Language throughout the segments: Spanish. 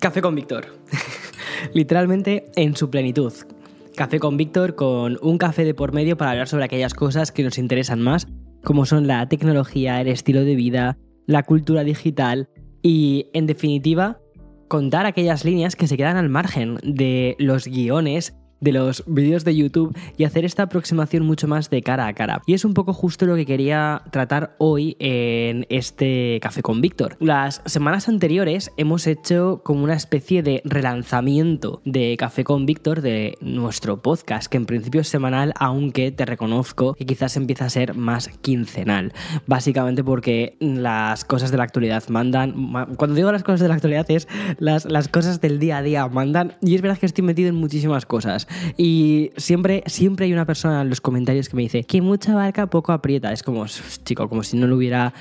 Café con Víctor. Literalmente en su plenitud. Café con Víctor con un café de por medio para hablar sobre aquellas cosas que nos interesan más, como son la tecnología, el estilo de vida, la cultura digital y, en definitiva, contar aquellas líneas que se quedan al margen de los guiones de los vídeos de YouTube y hacer esta aproximación mucho más de cara a cara. Y es un poco justo lo que quería tratar hoy en este Café con Víctor. Las semanas anteriores hemos hecho como una especie de relanzamiento de Café con Víctor de nuestro podcast, que en principio es semanal, aunque te reconozco que quizás empieza a ser más quincenal. Básicamente porque las cosas de la actualidad mandan. Cuando digo las cosas de la actualidad es las, las cosas del día a día mandan. Y es verdad que estoy metido en muchísimas cosas. Y siempre, siempre hay una persona en los comentarios que me dice que mucha barca poco aprieta. Es como, chico, como si no lo hubiera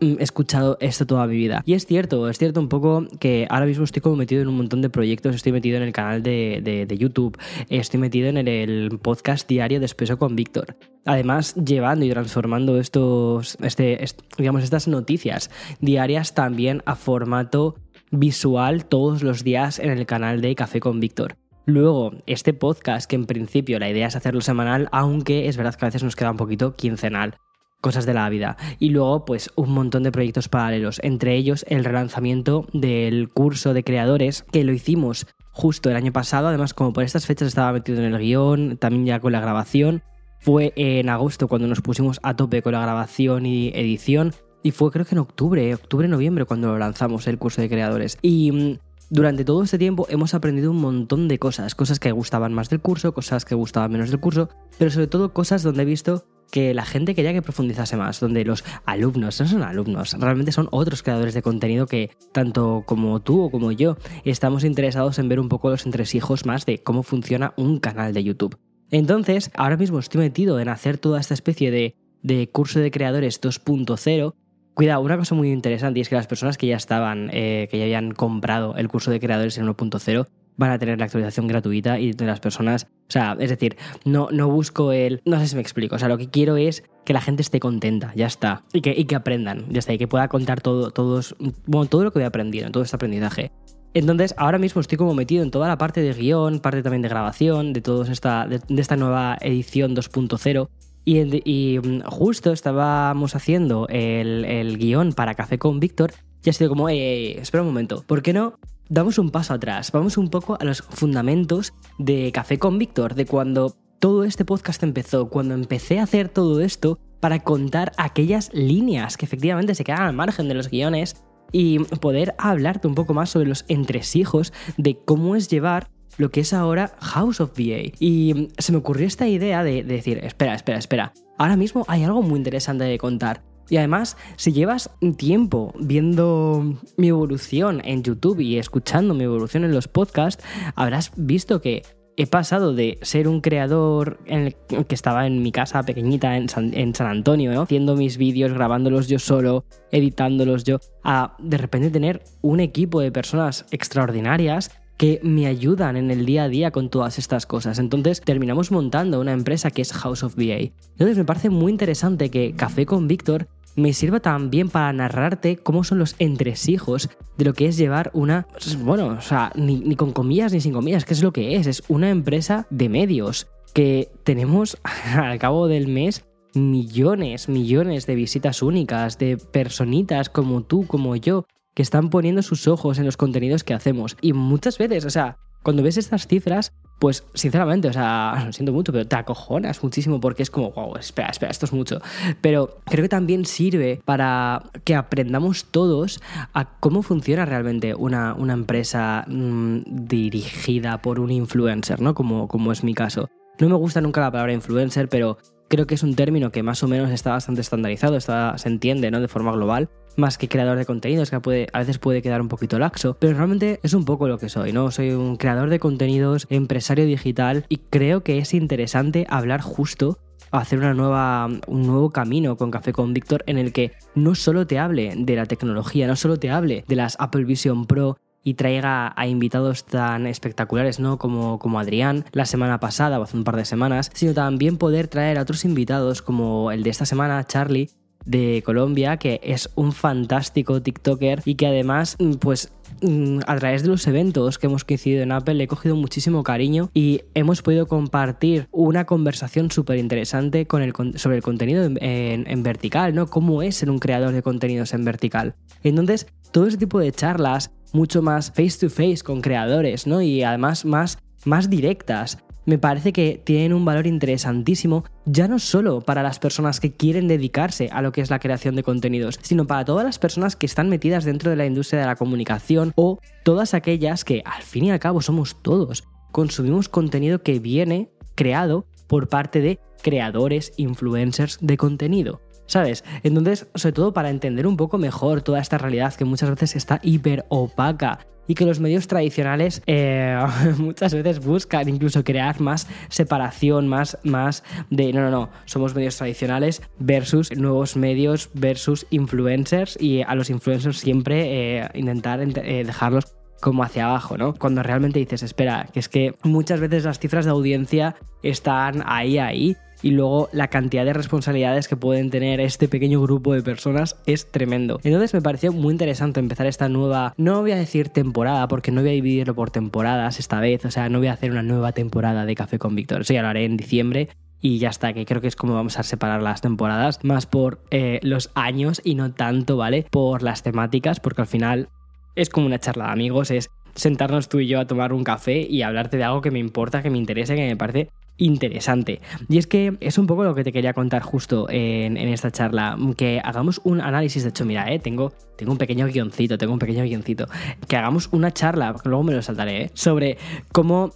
mm, escuchado esto toda mi vida. Y es cierto, es cierto un poco que ahora mismo estoy como metido en un montón de proyectos, estoy metido en el canal de, YouTube, estoy metido en el podcast diario de Espeso con Víctor. Además, llevando y transformando estos, este, digamos, estas noticias diarias también a formato visual todos los días en el canal de Café con Víctor. Luego, este podcast, que en principio la idea es hacerlo semanal, aunque es verdad que a veces nos queda un poquito quincenal. Cosas de la vida. Y luego, pues, un montón de proyectos paralelos. Entre ellos, el relanzamiento del curso de creadores, que lo hicimos justo el año pasado. Además, como por estas fechas estaba metido en el guion, también ya con la grabación. Fue en agosto cuando nos pusimos a tope con la grabación y edición. Y fue creo que en octubre, octubre-noviembre cuando lo lanzamos el curso de creadores. Y mm, durante todo este tiempo hemos aprendido un montón de cosas, cosas que gustaban más del curso, cosas que gustaban menos del curso, pero sobre todo cosas donde he visto que la gente quería que profundizase más, donde los alumnos no son alumnos, realmente son otros creadores de contenido que tanto como tú o como yo estamos interesados en ver un poco los entresijos más de cómo funciona un canal de YouTube. Entonces, ahora mismo estoy metido en hacer toda esta especie de, de curso de creadores 2.0 Cuidado, una cosa muy interesante y es que las personas que ya estaban, eh, que ya habían comprado el curso de creadores en 1.0 van a tener la actualización gratuita y de las personas, o sea, es decir, no, no busco el, no sé si me explico, o sea, lo que quiero es que la gente esté contenta, ya está, y que, y que aprendan, ya está, y que pueda contar todo, todos, bueno, todo lo que voy aprendiendo, todo este aprendizaje. Entonces, ahora mismo estoy como metido en toda la parte de guion, parte también de grabación, de, todos esta, de esta nueva edición 2.0 y, mm, justo estábamos haciendo el, guion para Café con Víctor y ha sido como, eh, espera un momento, ¿por qué no damos un paso atrás? Vamos un poco a los fundamentos de Café con Víctor, de cuando todo este podcast empezó, cuando empecé a hacer todo esto para contar aquellas líneas que efectivamente se quedan al margen de los guiones y poder hablarte un poco más sobre los entresijos de cómo es llevar lo que es ahora House of VA. Y se me ocurrió esta idea de, decir, espera, espera, espera, ahora mismo hay algo muy interesante de contar. Y además, si llevas tiempo viendo mi evolución en YouTube y escuchando mi evolución en los podcasts, habrás visto que he pasado de ser un creador en que estaba en mi casa pequeñita en San, Antonio, haciendo mis vídeos, grabándolos yo solo, editándolos yo, a de repente tener un equipo de personas extraordinarias que me ayudan en el día a día con todas estas cosas. Entonces terminamos montando una empresa que es House of VA. Entonces me parece muy interesante que Café con Víctor me sirva también para narrarte cómo son los entresijos de lo que es llevar una, bueno, o sea, ni, ni, con comillas ni sin comillas, que es lo que es, es una empresa de medios que tenemos al cabo del mes millones, millones de visitas únicas, de personitas como tú, como yo, que están poniendo sus ojos en los contenidos que hacemos. Y muchas veces, o sea, cuando ves estas cifras, pues sinceramente, o sea, lo siento mucho, pero te acojonas muchísimo porque es como, wow, espera, espera, esto es mucho. Pero creo que también sirve para que aprendamos todos a cómo funciona realmente una, una empresa mm, dirigida por un influencer, ¿no? Como, como es mi caso. No me gusta nunca la palabra influencer, pero creo que es un término que más o menos está bastante estandarizado, está, se entiende ¿no? de forma global, más que creador de contenidos, que puede, a veces puede quedar un poquito laxo, pero realmente es un poco lo que soy, ¿no? Soy un creador de contenidos, empresario digital y creo que es interesante hablar justo hacer una nueva, un nuevo camino con Café con Víctor en el que no solo te hable de la tecnología, no solo te hable de las Apple Vision Pro y traiga a invitados tan espectaculares, ¿no? Como, como Adrián la semana pasada o hace un par de semanas, sino también poder traer a otros invitados como el de esta semana, Charlie, de Colombia, que es un fantástico TikToker y que además, mm, pues mm, a través de los eventos que hemos coincidido en Apple le he cogido muchísimo cariño y hemos podido compartir una conversación súper interesante con el, sobre el contenido en, en, vertical, ¿no? Cómo es ser un creador de contenidos en vertical. Entonces, todo ese tipo de charlas, mucho más face to face con creadores, ¿no? Y además más, más directas, me parece que tienen un valor interesantísimo, ya no solo para las personas que quieren dedicarse a lo que es la creación de contenidos, sino para todas las personas que están metidas dentro de la industria de la comunicación o todas aquellas que al fin y al cabo somos todos. Consumimos contenido que viene creado por parte de creadores, influencers de contenido. ¿Sabes? Entonces, sobre todo para entender un poco mejor toda esta realidad que muchas veces está hiper opaca y que los medios tradicionales eh, muchas veces buscan incluso crear más separación, más, más de no, no, no, somos medios tradicionales versus nuevos medios versus influencers y a los influencers siempre eh, intentar eh, dejarlos como hacia abajo, ¿no? Cuando realmente dices, espera, que es que muchas veces las cifras de audiencia están ahí, ahí, y luego la cantidad de responsabilidades que pueden tener este pequeño grupo de personas es tremendo. Entonces me pareció muy interesante empezar esta nueva, no voy a decir temporada, porque no voy a dividirlo por temporadas esta vez, o sea, no voy a hacer una nueva temporada de Café con Víctor, eso ya lo haré en diciembre y ya está, que creo que es como vamos a separar las temporadas, más por eh, los años y no tanto, ¿vale? Por las temáticas, porque al final es como una charla de amigos, es sentarnos tú y yo a tomar un café y hablarte de algo que me importa, que me interesa, que me parece interesante. Y es que es un poco lo que te quería contar justo en, esta charla, que hagamos un análisis, de hecho, mira, eh, tengo, tengo un pequeño guioncito, tengo un pequeño guioncito, que hagamos una charla, luego me lo saltaré, eh, sobre cómo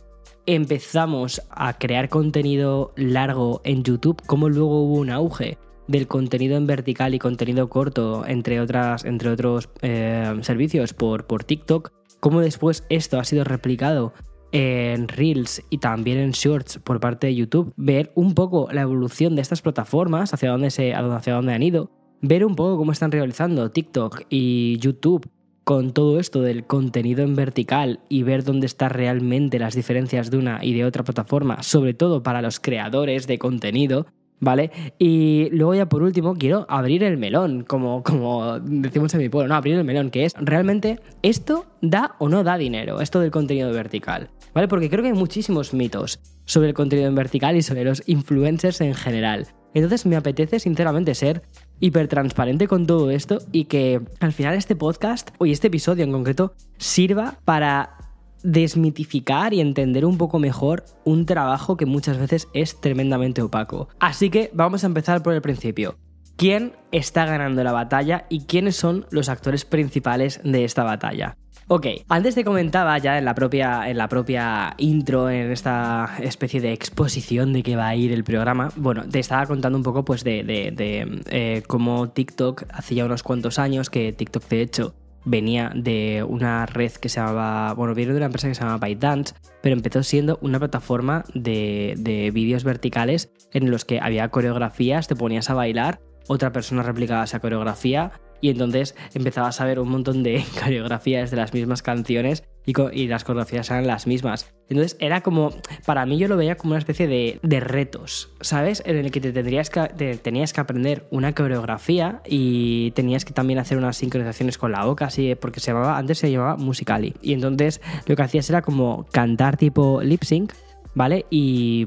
empezamos a crear contenido largo en YouTube, cómo luego hubo un auge del contenido en vertical y contenido corto, entre, otras, entre otros eh, servicios por, por TikTok, cómo después esto ha sido replicado en Reels y también en Shorts por parte de YouTube, ver un poco la evolución de estas plataformas, hacia dónde, se, hacia dónde han ido, ver un poco cómo están realizando TikTok y YouTube con todo esto del contenido en vertical y ver dónde están realmente las diferencias de una y de otra plataforma, sobre todo para los creadores de contenido, ¿vale? Y luego ya por último quiero abrir el melón, como, como decimos en mi pueblo, no, abrir el melón, que es realmente esto da o no da dinero, esto del contenido vertical, ¿vale? Porque creo que hay muchísimos mitos sobre el contenido en vertical y sobre los influencers en general. Entonces me apetece sinceramente ser hiper transparente con todo esto y que al final este podcast, o este episodio en concreto, sirva para desmitificar y entender un poco mejor un trabajo que muchas veces es tremendamente opaco. Así que vamos a empezar por el principio. ¿Quién está ganando la batalla y quiénes son los actores principales de esta batalla? Ok, antes te comentaba ya en la propia, en la propia intro, en esta especie de exposición de que va a ir el programa, bueno, te estaba contando un poco pues de, de, eh, cómo TikTok hace ya unos cuantos años, que TikTok de hecho venía de una red que se llamaba, bueno, viene de una empresa que se llama ByteDance, pero empezó siendo una plataforma de, de vídeos verticales en los que había coreografías, te ponías a bailar, otra persona replicaba esa coreografía y entonces empezabas a ver un montón de coreografías de las mismas canciones y, las coreografías eran las mismas. Entonces era como, para mí yo lo veía como una especie de, de retos, ¿sabes? En el que te, tendrías que tenías que aprender una coreografía y tenías que también hacer unas sincronizaciones con la boca, así, porque se llamaba, antes se llamaba Musicali. Y entonces lo que hacías era como cantar tipo lip sync, ¿vale? Y,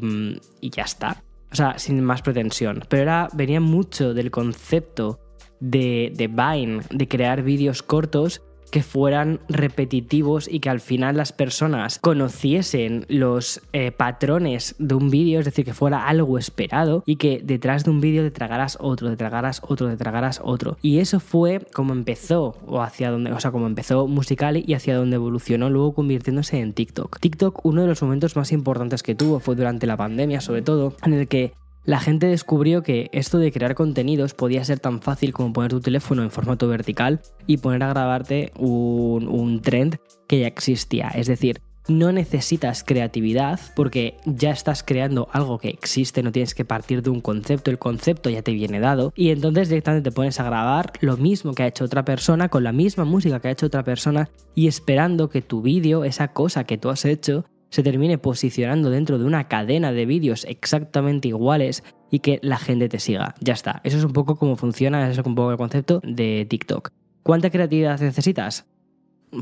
y ya está. O sea, sin más pretensión. Pero era, venía mucho del concepto de, de Vine, de crear vídeos cortos que fueran repetitivos y que al final las personas conociesen los eh, patrones de un vídeo, es decir, que fuera algo esperado y que detrás de un vídeo te tragaras otro, te tragaras otro, te tragaras otro. Y eso fue como empezó, o hacia donde, o sea, como empezó Musical.ly y hacia donde evolucionó luego convirtiéndose en TikTok. TikTok, uno de los momentos más importantes que tuvo fue durante la pandemia, sobre todo, en el que la gente descubrió que esto de crear contenidos podía ser tan fácil como poner tu teléfono en formato vertical y poner a grabarte un, trend que ya existía. Es decir, no necesitas creatividad porque ya estás creando algo que existe, no tienes que partir de un concepto, el concepto ya te viene dado y entonces directamente te pones a grabar lo mismo que ha hecho otra persona con la misma música que ha hecho otra persona y esperando que tu vídeo, esa cosa que tú has hecho, se termine posicionando dentro de una cadena de vídeos exactamente iguales y que la gente te siga. Ya está. Eso es un poco cómo funciona, eso es un poco el concepto de TikTok. ¿Cuánta creatividad necesitas?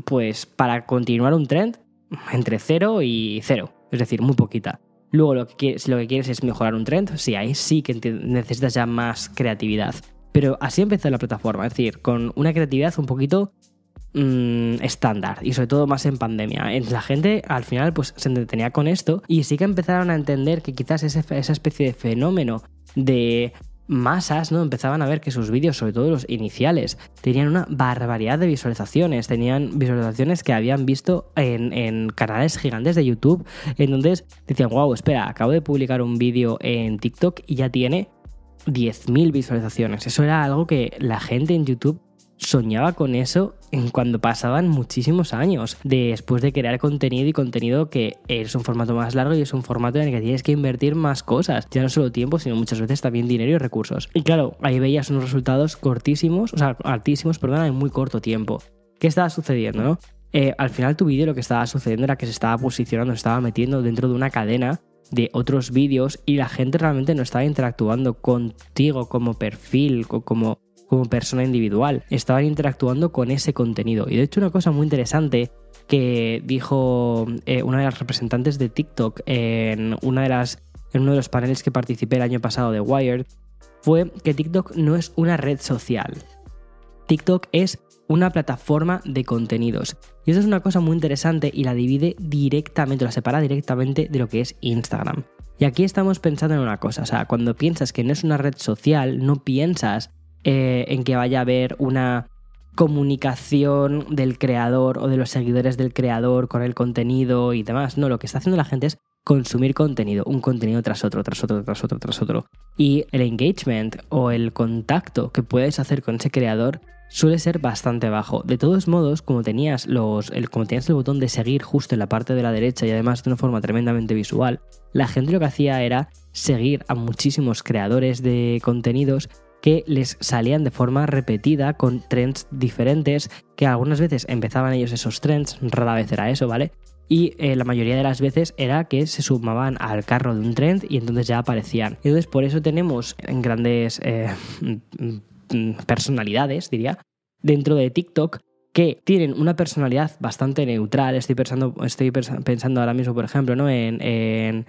Pues para continuar un trend, entre 0 y 0. Es decir, muy poquita. Luego, lo que si lo que quieres es mejorar un trend, sí, ahí sí que necesitas ya más creatividad. Pero así empezó la plataforma, es decir, con una creatividad un poquito mmm, estándar y sobre todo más en pandemia. La gente al final pues se entretenía con esto y sí que empezaron a entender que quizás esa especie de fenómeno de masas, ¿no? Empezaban a ver que sus vídeos, sobre todo los iniciales, tenían una barbaridad de visualizaciones. Tenían visualizaciones que habían visto en, en canales gigantes de YouTube, en donde decían, wow, espera, acabo de publicar un vídeo en TikTok y ya tiene 10.000 visualizaciones. Eso era algo que la gente en YouTube soñaba con eso en cuando pasaban muchísimos años después de crear contenido y contenido que es un formato más largo y es un formato en el que tienes que invertir más cosas, ya no solo tiempo, sino muchas veces también dinero y recursos. Y claro, ahí veías unos resultados cortísimos, o sea, altísimos, perdón, en muy corto tiempo. ¿Qué estaba sucediendo, no? Eh, al final tu vídeo lo que estaba sucediendo era que se estaba posicionando, se estaba metiendo dentro de una cadena de otros vídeos y la gente realmente no estaba interactuando contigo como perfil, como como persona individual, estaban interactuando con ese contenido. Y de hecho una cosa muy interesante que dijo eh, una de las representantes de TikTok en, una de las, en uno de los paneles que participé el año pasado de Wired fue que TikTok no es una red social. TikTok es una plataforma de contenidos. Y eso es una cosa muy interesante y la divide directamente, la separa directamente de lo que es Instagram. Y aquí estamos pensando en una cosa, o sea, cuando piensas que no es una red social, no piensas eh, en que vaya a haber una comunicación del creador o de los seguidores del creador con el contenido y demás. No, lo que está haciendo la gente es consumir contenido, un contenido tras otro, tras otro, tras otro, tras otro. Y el engagement o el contacto que puedes hacer con ese creador suele ser bastante bajo. De todos modos, como tenías, los, como tenías el botón de seguir justo en la parte de la derecha y además de una forma tremendamente visual, la gente lo que hacía era seguir a muchísimos creadores de contenidos que les salían de forma repetida con trends diferentes, que algunas veces empezaban ellos esos trends, rara vez era eso, ¿vale? Y eh, la mayoría de las veces era que se sumaban al carro de un trend y entonces ya aparecían. Entonces por eso tenemos en grandes eh, personalidades, diría, dentro de TikTok que tienen una personalidad bastante neutral. Estoy pensando, estoy pensando ahora mismo, por ejemplo, ¿no? en,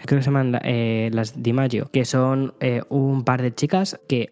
creo que se llaman eh, las DiMaggio, que son un par de chicas que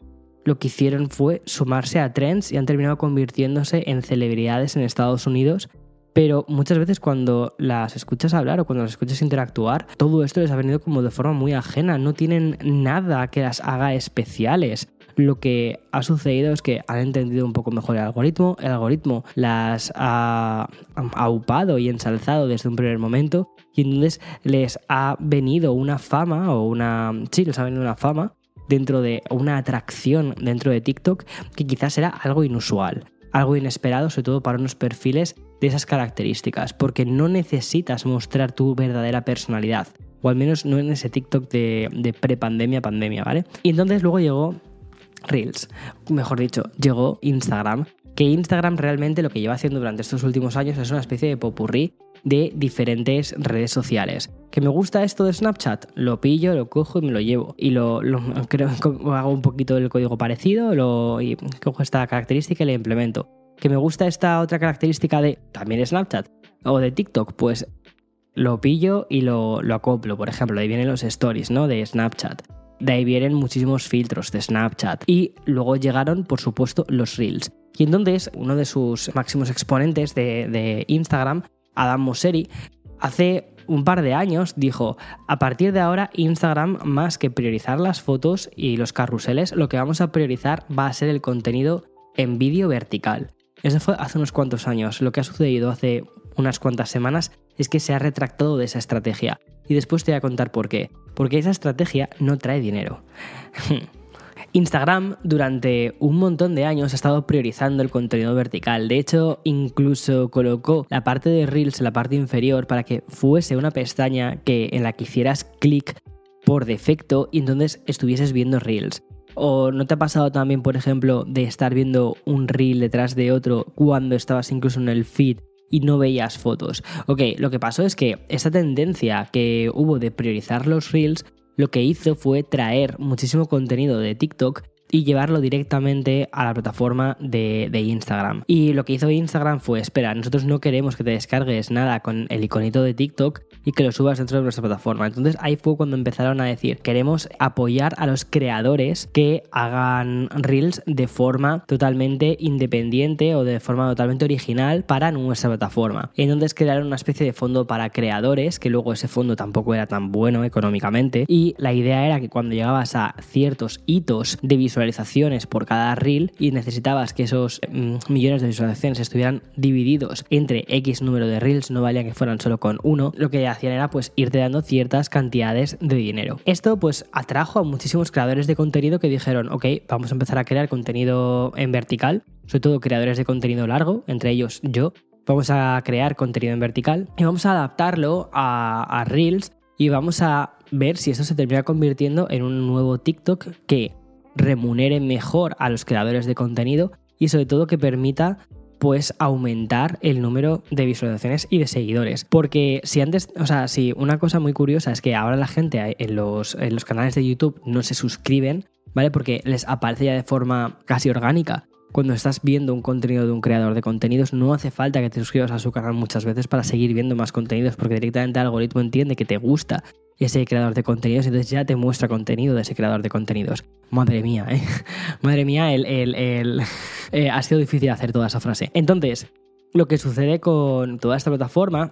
lo que hicieron fue sumarse a trends y han terminado convirtiéndose en celebridades en Estados Unidos. Pero muchas veces cuando las escuchas hablar o cuando las escuchas interactuar, todo esto les ha venido como de forma muy ajena. No tienen nada que las haga especiales lo que ha sucedido es que han entendido un poco mejor el algoritmo, el algoritmo las ha aupado y ensalzado desde un primer momento y entonces les ha venido una fama o una... sí, les ha venido una fama dentro de una atracción dentro de TikTok que quizás era algo inusual, algo inesperado, sobre todo para unos perfiles de esas características, porque no necesitas mostrar tu verdadera personalidad, o al menos no en ese TikTok de, de pre-pandemia, pandemia, ¿vale? Y entonces luego llegó Reels, mejor dicho, llegó Instagram, que Instagram realmente lo que lleva haciendo durante estos últimos años es una especie de popurrí de diferentes redes sociales. ¿Que me gusta esto de Snapchat? Lo pillo, lo cojo y me lo llevo. Y lo, creo, hago un poquito del código parecido lo, y cojo esta característica y la implemento. ¿Que me gusta esta otra característica de también Snapchat o de TikTok? Pues lo pillo y lo, lo acoplo. Por ejemplo, ahí vienen los stories ¿no? de Snapchat. De ahí vienen muchísimos filtros de Snapchat. Y luego llegaron, por supuesto, los Reels. Y entonces, uno de sus máximos exponentes de, de Instagram Adam Mosseri, hace un par de años dijo, a partir de ahora Instagram, más que priorizar las fotos y los carruseles, lo que vamos a priorizar va a ser el contenido en vídeo vertical. Eso fue hace unos cuantos años. Lo que ha sucedido hace unas cuantas semanas es que se ha retractado de esa estrategia. Y después te voy a contar por qué. Porque esa estrategia no trae dinero. Instagram durante un montón de años ha estado priorizando el contenido vertical. De hecho, incluso colocó la parte de Reels en la parte inferior para que fuese una pestaña que, en la que hicieras clic por defecto y entonces estuvieses viendo Reels. ¿O no te ha pasado también, por ejemplo, de estar viendo un reel detrás de otro cuando estabas incluso en el feed y no veías fotos? Ok, lo que pasó es que esta tendencia que hubo de priorizar los reels lo que hizo fue traer muchísimo contenido de TikTok y llevarlo directamente a la plataforma de, Instagram. Y lo que hizo Instagram fue, espera, nosotros no queremos que te descargues nada con el iconito de TikTok y que lo subas dentro de nuestra plataforma. Entonces ahí fue cuando empezaron a decir, queremos apoyar a los creadores que hagan reels de forma totalmente independiente o de forma totalmente original para nuestra plataforma. Entonces crearon una especie de fondo para creadores, que luego ese fondo tampoco era tan bueno económicamente. Y la idea era que cuando llegabas a ciertos hitos de visualizaciones por cada reel y necesitabas que esos mm, millones de visualizaciones estuvieran divididos entre X número de reels, no valía que fueran solo con uno, lo que era pues irte dando ciertas cantidades de dinero. Esto pues atrajo a muchísimos creadores de contenido que dijeron, ok, vamos a empezar a crear contenido en vertical, sobre todo creadores de contenido largo, entre ellos yo, vamos a crear contenido en vertical y vamos a adaptarlo a, a Reels y vamos a ver si esto se termina convirtiendo en un nuevo TikTok que remunere mejor a los creadores de contenido y sobre todo que permita pues aumentar el número de visualizaciones y de seguidores. Porque si antes, o sea, si una cosa muy curiosa es que ahora la gente en los, en los canales de YouTube no se suscriben, ¿vale? Porque les aparece ya de forma casi orgánica. Cuando estás viendo un contenido de un creador de contenidos, no hace falta que te suscribas a su canal muchas veces para seguir viendo más contenidos, porque directamente el algoritmo entiende que te gusta ese creador de contenidos, entonces ya te muestra contenido de ese creador de contenidos. Madre mía, ¿eh? Madre mía, el, eh, ha sido difícil hacer toda esa frase. Entonces, lo que sucede con toda esta plataforma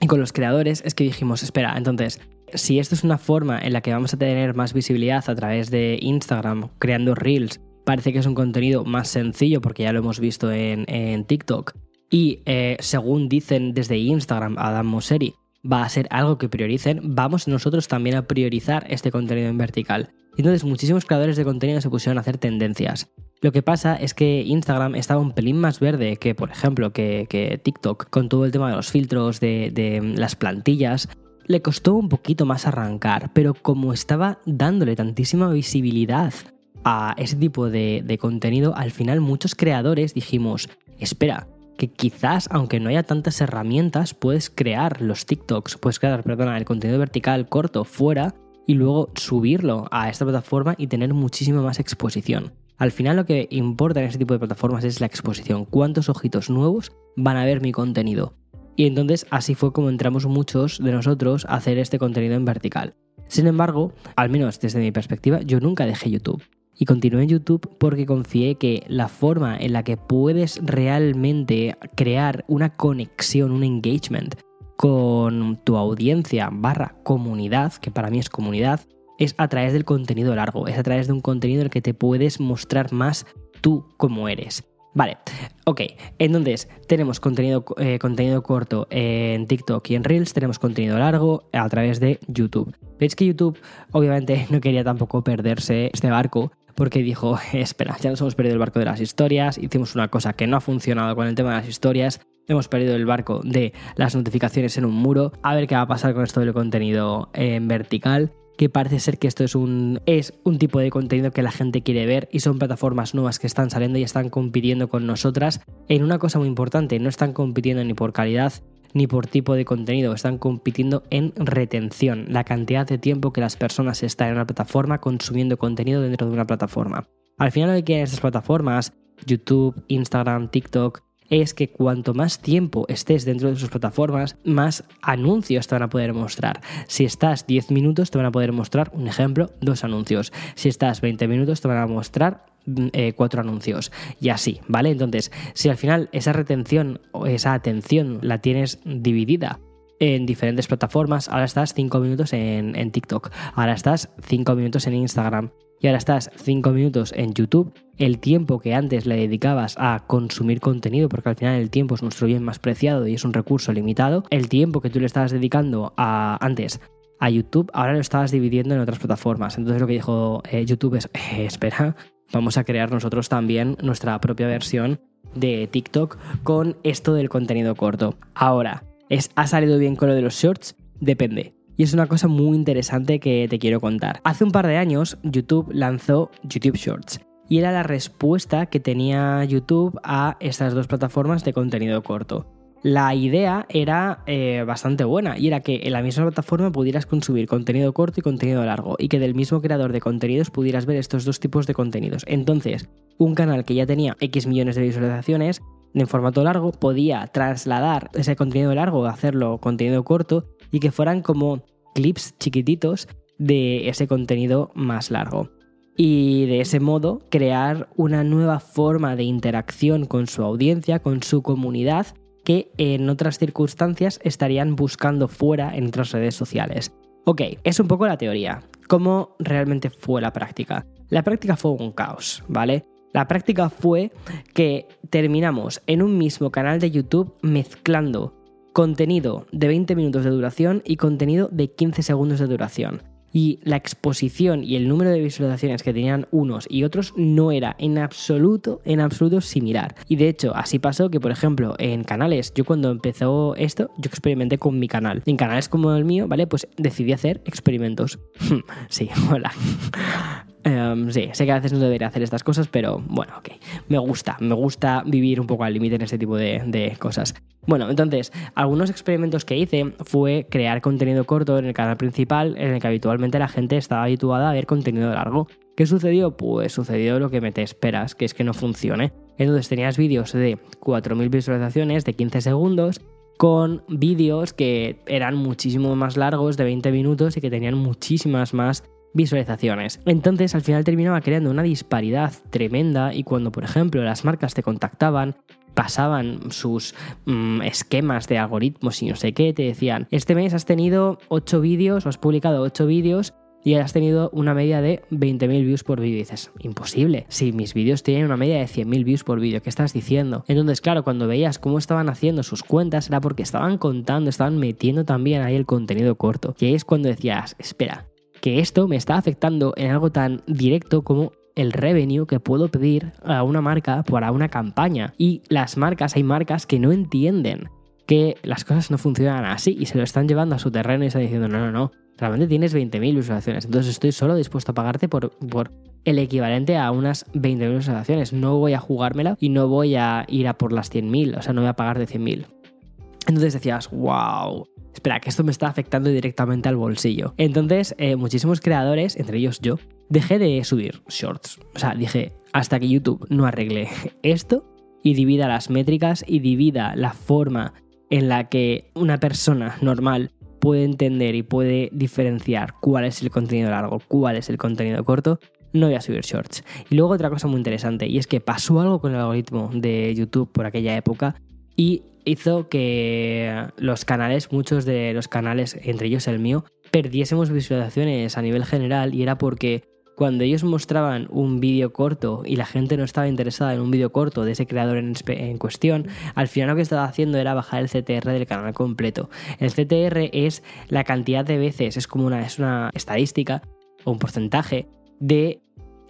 y con los creadores es que dijimos, espera, entonces, si esto es una forma en la que vamos a tener más visibilidad a través de Instagram, creando reels, parece que es un contenido más sencillo porque ya lo hemos visto en, TikTok. Y eh, según dicen desde Instagram, Adam Mosseri, va a ser algo que prioricen, vamos nosotros también a priorizar este contenido en vertical. Entonces muchísimos creadores de contenido se pusieron a hacer tendencias. Lo que pasa es que Instagram estaba un pelín más verde que, por ejemplo, que, TikTok, con todo el tema de los filtros, de, las plantillas. Le costó un poquito más arrancar, pero como estaba dándole tantísima visibilidad a ese tipo de, de contenido, al final muchos creadores dijimos, espera, que quizás, aunque no haya tantas herramientas, puedes crear los TikToks, puedes crear, perdona, el contenido vertical corto fuera y luego subirlo a esta plataforma y tener muchísima más exposición. Al final lo que importa en este tipo de plataformas es la exposición, cuántos ojitos nuevos van a ver mi contenido. Y entonces así fue como entramos muchos de nosotros a hacer este contenido en vertical. Sin embargo, al menos desde mi perspectiva, yo nunca dejé YouTube. Y continué en YouTube porque confié que la forma en la que puedes realmente crear una conexión, un engagement con tu audiencia barra comunidad, que para mí es comunidad, es a través del contenido largo, es a través de un contenido en el que te puedes mostrar más tú como eres. Vale, ok, entonces tenemos contenido, eh, contenido corto en TikTok y en Reels, tenemos contenido largo a través de YouTube. Veis que YouTube obviamente no quería tampoco perderse este barco porque dijo, espera, ya nos hemos perdido el barco de las historias, hicimos una cosa que no ha funcionado con el tema de las historias, hemos perdido el barco de las notificaciones en un muro, a ver qué va a pasar con esto del contenido en vertical que parece ser que esto es un, es un tipo de contenido que la gente quiere ver y son plataformas nuevas que están saliendo y están compitiendo con nosotras en una cosa muy importante, no están compitiendo ni por calidad ni por tipo de contenido, están compitiendo en retención, la cantidad de tiempo que las personas están en una plataforma consumiendo contenido dentro de una plataforma. Al final lo que quieren estas plataformas, YouTube, Instagram, TikTok, es que cuanto más tiempo estés dentro de sus plataformas, más anuncios te van a poder mostrar. Si estás 10 minutos, te van a poder mostrar, un ejemplo, dos anuncios. Si estás 20 minutos, te van a mostrar Mm, eh, cuatro anuncios y así, ¿vale? Entonces, si al final esa retención o esa atención la tienes dividida en diferentes plataformas, ahora estás cinco minutos en, en TikTok, ahora estás cinco minutos en Instagram y ahora estás cinco minutos en YouTube, el tiempo que antes le dedicabas a consumir contenido, porque al final el tiempo es nuestro bien más preciado y es un recurso limitado, el tiempo que tú le estabas dedicando a antes a YouTube, ahora lo estabas dividiendo en otras plataformas. Entonces lo que dijo eh, YouTube es, eh, espera, vamos a crear nosotros también nuestra propia versión de TikTok con esto del contenido corto. Ahora, ¿es, ¿ha salido bien con lo de los shorts? Depende. Y es una cosa muy interesante que te quiero contar. Hace un par de años YouTube lanzó YouTube Shorts y era la respuesta que tenía YouTube a estas dos plataformas de contenido corto. la idea era eh, bastante buena y era que en la misma plataforma pudieras consumir contenido corto y contenido largo y que del mismo creador de contenidos pudieras ver estos dos tipos de contenidos. Entonces, un canal que ya tenía X millones de visualizaciones en formato largo podía trasladar ese contenido largo, hacerlo contenido corto y que fueran como clips chiquititos de ese contenido más largo. Y de ese modo crear una nueva forma de interacción con su audiencia, con su comunidad que en otras circunstancias estarían buscando fuera en otras redes sociales. Ok, es un poco la teoría. ¿Cómo realmente fue la práctica? La práctica fue un caos, ¿vale? La práctica fue que terminamos en un mismo canal de YouTube mezclando contenido de 20 minutos de duración y contenido de 15 segundos de duración y la exposición y el número de visualizaciones que tenían unos y otros no era en absoluto, en absoluto similar. Y de hecho, así pasó que, por ejemplo, en canales, yo cuando empezó esto, yo experimenté con mi canal. En canales como el mío, ¿vale? Pues decidí hacer experimentos. sí, hola. Em, sí, sé que a veces no debería hacer estas cosas, pero bueno, ok. Me gusta, me gusta vivir un poco al límite en este tipo de, de, cosas. Bueno, entonces, algunos experimentos que hice fue crear contenido corto en el canal principal, en el que habitualmente la gente estaba habituada a ver contenido largo. ¿Qué sucedió? Pues sucedió lo que me te esperas, que es que no funcione. Entonces tenías vídeos de 4.000 visualizaciones de 15 segundos con vídeos que eran muchísimo más largos, de 20 minutos, y que tenían muchísimas más visualizaciones. Entonces al final terminaba creando una disparidad tremenda y cuando por ejemplo las marcas te contactaban pasaban sus mm, esquemas de algoritmos y no sé qué, te decían, este mes has tenido 8 vídeos, has publicado 8 vídeos y has tenido una media de 20.000 views por vídeo. Dices, imposible. Si mis vídeos tienen una media de 100.000 views por vídeo, ¿qué estás diciendo? Entonces, claro, cuando veías cómo estaban haciendo sus cuentas, era porque estaban contando, estaban metiendo también ahí el contenido corto. Y ahí es cuando decías, espera, que esto me está afectando en algo tan directo como el revenue que puedo pedir a una marca para una campaña. Y las marcas, hay marcas que no entienden que las cosas no funcionan así y se lo están llevando a su terreno y están diciendo, no, no, no, realmente tienes 20.000 visualizaciones, entonces estoy solo dispuesto a pagarte por, por el equivalente a unas 20.000 visualizaciones. No voy a jugármela y no voy a ir a por las 100.000, o sea, no voy a pagar de 100.000. Entonces decías, wow, espera, que esto me está afectando directamente al bolsillo. Entonces, eh, muchísimos creadores, entre ellos yo, dejé de subir shorts. O sea, dije, hasta que YouTube no arregle esto y divida las métricas y divida la forma en la que una persona normal puede entender y puede diferenciar cuál es el contenido largo, cuál es el contenido corto, no voy a subir shorts. Y luego otra cosa muy interesante, y es que pasó algo con el algoritmo de YouTube por aquella época y hizo que los canales, muchos de los canales, entre ellos el mío, perdiésemos visualizaciones a nivel general y era porque cuando ellos mostraban un vídeo corto y la gente no estaba interesada en un vídeo corto de ese creador en, en, cuestión, al final lo que estaba haciendo era bajar el CTR del canal completo. El CTR es la cantidad de veces, es como una, es una estadística o un porcentaje de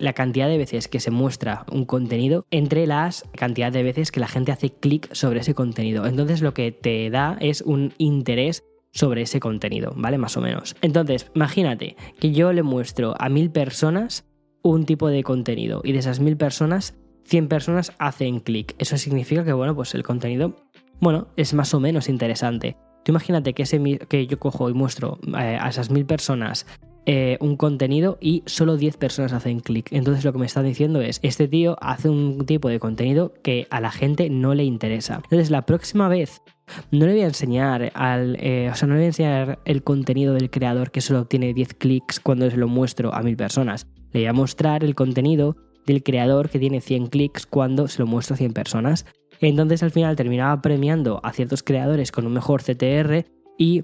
la cantidad de veces que se muestra un contenido entre las cantidad de veces que la gente hace clic sobre ese contenido. Entonces lo que te da es un interés sobre ese contenido, ¿vale? Más o menos. Entonces, imagínate que yo le muestro a mil personas un tipo de contenido y de esas mil personas, 100 personas hacen clic. Eso significa que, bueno, pues el contenido, bueno, es más o menos interesante. Tú imagínate que, ese, que yo cojo y muestro eh, a esas mil personas eh, un contenido y solo 10 personas hacen clic. Entonces lo que me están diciendo es, este tío hace un tipo de contenido que a la gente no le interesa. Entonces la próxima vez no le voy a enseñar al, eh, o sea, no le voy a enseñar el contenido del creador que solo obtiene 10 clics cuando se lo muestro a mil personas. Le voy a mostrar el contenido del creador que tiene 100 clics cuando se lo muestro a 100 personas. Entonces al final terminaba premiando a ciertos creadores con un mejor CTR y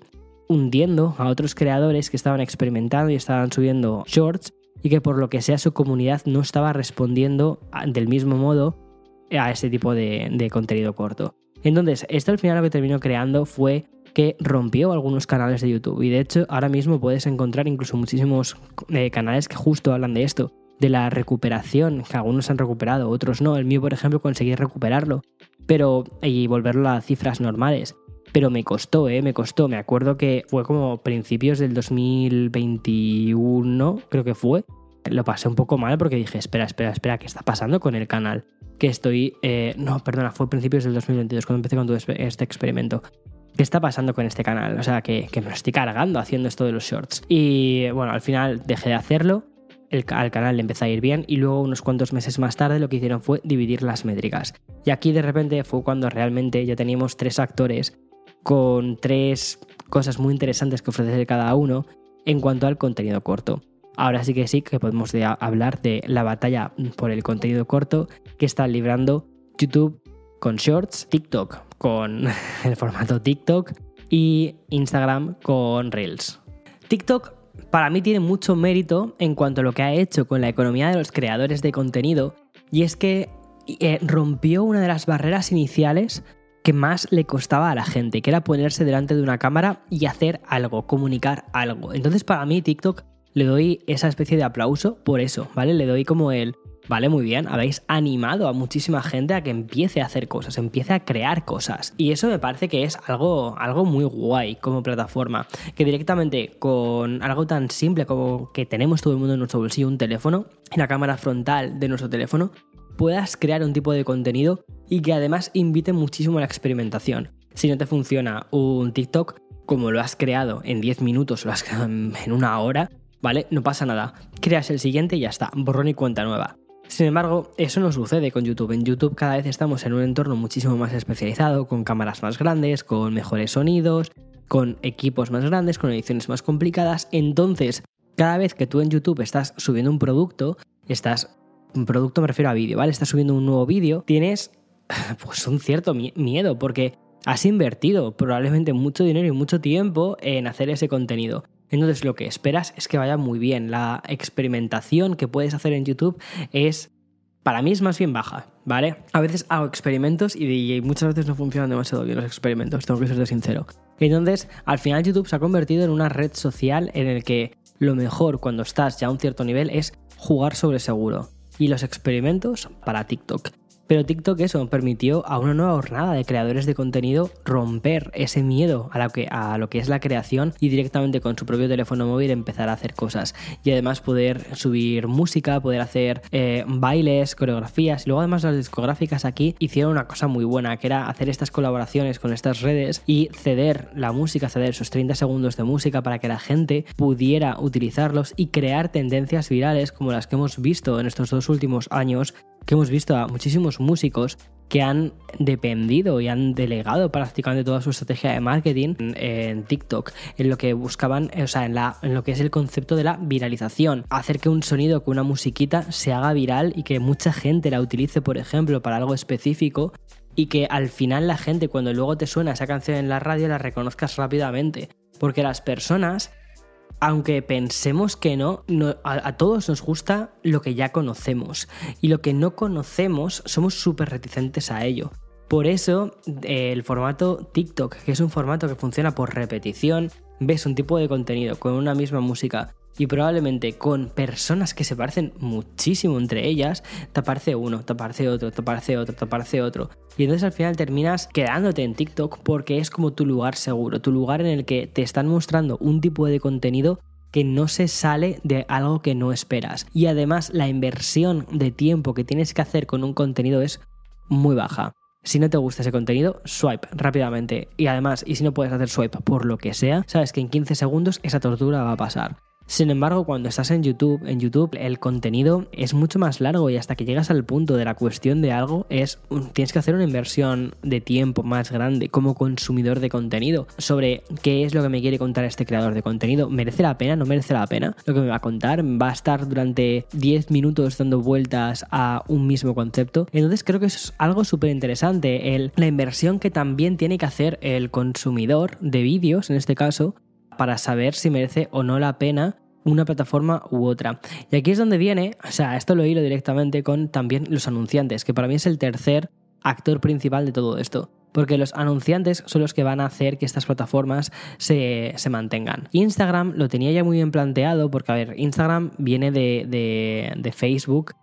hundiendo a otros creadores que estaban experimentando y estaban subiendo shorts y que por lo que sea su comunidad no estaba respondiendo del mismo modo a este tipo de, contenido corto. Entonces, esto al final lo que terminó creando fue que rompió algunos canales de YouTube. Y de hecho, ahora mismo puedes encontrar incluso muchísimos eh, canales que justo hablan de esto, de la recuperación, que algunos han recuperado, otros no. El mío, por ejemplo, conseguí recuperarlo, pero y volverlo a cifras normales pero me costó, ¿eh? Me costó. Me acuerdo que fue como principios del 2021, creo que fue. Lo pasé un poco mal porque dije, espera, espera, espera, ¿qué está pasando con el canal? que estoy... eh, no, perdona, fue principios del 2022 cuando empecé con todo este este experimento. ¿Qué está pasando con este canal? O sea, que, que me lo estoy cargando haciendo esto de los shorts. Y bueno, al final dejé de hacerlo. El, al canal le empezó a ir bien y luego unos cuantos meses más tarde lo que hicieron fue dividir las métricas. Y aquí de repente fue cuando realmente ya teníamos tres actores con tres cosas muy interesantes que ofrecer cada uno en cuanto al contenido corto. Ahora sí que sí que podemos de- hablar de la batalla por el contenido corto que está librando YouTube con Shorts, TikTok con el formato TikTok y Instagram con Reels. TikTok para mí tiene mucho mérito en cuanto a lo que ha hecho con la economía de los creadores de contenido y es que eh, rompió una de las barreras iniciales que más le costaba a la gente, que era ponerse delante de una cámara y hacer algo, comunicar algo. Entonces para mí TikTok le doy esa especie de aplauso por eso, ¿vale? Le doy como el, vale, muy bien, habéis animado a muchísima gente a que empiece a hacer cosas, empiece a crear cosas. Y eso me parece que es algo, algo muy guay como plataforma, que directamente con algo tan simple como que tenemos todo el mundo en nuestro bolsillo un teléfono, en la cámara frontal de nuestro teléfono, puedas crear un tipo de contenido y que además invite muchísimo a la experimentación. Si no te funciona un TikTok, como lo has creado en 10 minutos, lo has creado en una hora, ¿vale? No pasa nada. Creas el siguiente y ya está, borrón y cuenta nueva. Sin embargo, eso no sucede con YouTube. En YouTube cada vez estamos en un entorno muchísimo más especializado, con cámaras más grandes, con mejores sonidos, con equipos más grandes, con ediciones más complicadas. Entonces, cada vez que tú en YouTube estás subiendo un producto, estás producto me refiero a vídeo, ¿vale? Estás subiendo un nuevo vídeo, tienes pues un cierto mi- miedo porque has invertido probablemente mucho dinero y mucho tiempo en hacer ese contenido. Entonces lo que esperas es que vaya muy bien. La experimentación que puedes hacer en YouTube es, para mí es más bien baja, ¿vale? A veces hago experimentos y, y muchas veces no funcionan demasiado bien los experimentos, tengo que ser sincero. Entonces, al final YouTube se ha convertido en una red social en el que lo mejor cuando estás ya a un cierto nivel es jugar sobre seguro. Y los experimentos para TikTok. Pero TikTok eso permitió a una nueva jornada de creadores de contenido romper ese miedo a lo, que, a lo que es la creación y directamente con su propio teléfono móvil empezar a hacer cosas. Y además poder subir música, poder hacer eh, bailes, coreografías. Y luego además las discográficas aquí hicieron una cosa muy buena, que era hacer estas colaboraciones con estas redes y ceder la música, ceder esos 30 segundos de música para que la gente pudiera utilizarlos y crear tendencias virales como las que hemos visto en estos dos últimos años que hemos visto a muchísimos músicos que han dependido y han delegado prácticamente toda su estrategia de marketing en, TikTok, en lo que buscaban, o sea, en, la, en lo que es el concepto de la viralización, hacer que un sonido, que una musiquita se haga viral y que mucha gente la utilice, por ejemplo, para algo específico y que al final la gente cuando luego te suena esa canción en la radio la reconozcas rápidamente, porque las personas aunque pensemos que no, a, todos nos gusta lo que ya conocemos y lo que no conocemos somos súper reticentes a ello. Por eso eh, el formato TikTok, que es un formato que funciona por repetición, ves un tipo de contenido con una misma música y probablemente con personas que se parecen muchísimo entre ellas, te aparece uno, te aparece otro, te aparece otro, te aparece otro. Y entonces al final terminas quedándote en TikTok porque es como tu lugar seguro, tu lugar en el que te están mostrando un tipo de contenido que no se sale de algo que no esperas. Y además la inversión de tiempo que tienes que hacer con un contenido es muy baja. Si no te gusta ese contenido, swipe rápidamente. Y además, y si no puedes hacer swipe por lo que sea, sabes que en 15 segundos esa tortura va a pasar. Sin embargo, cuando estás en YouTube, en YouTube el contenido es mucho más largo y hasta que llegas al punto de la cuestión de algo es tienes que hacer una inversión de tiempo más grande como consumidor de contenido sobre qué es lo que me quiere contar este creador de contenido. ¿Merece la pena? ¿No merece la pena? Lo que me va a contar va a estar durante 10 minutos dando vueltas a un mismo concepto. Entonces creo que eso es algo súper interesante, la inversión que también tiene que hacer el consumidor de vídeos, en este caso, para saber si merece o no la pena una plataforma u otra. Y aquí es donde viene, o sea, esto lo hilo directamente con también los anunciantes, que para mí es el tercer actor principal de todo esto. Porque los anunciantes son los que van a hacer que estas plataformas se, se mantengan. Instagram lo tenía ya muy bien planteado, porque, a ver, Instagram viene de, de, de Facebook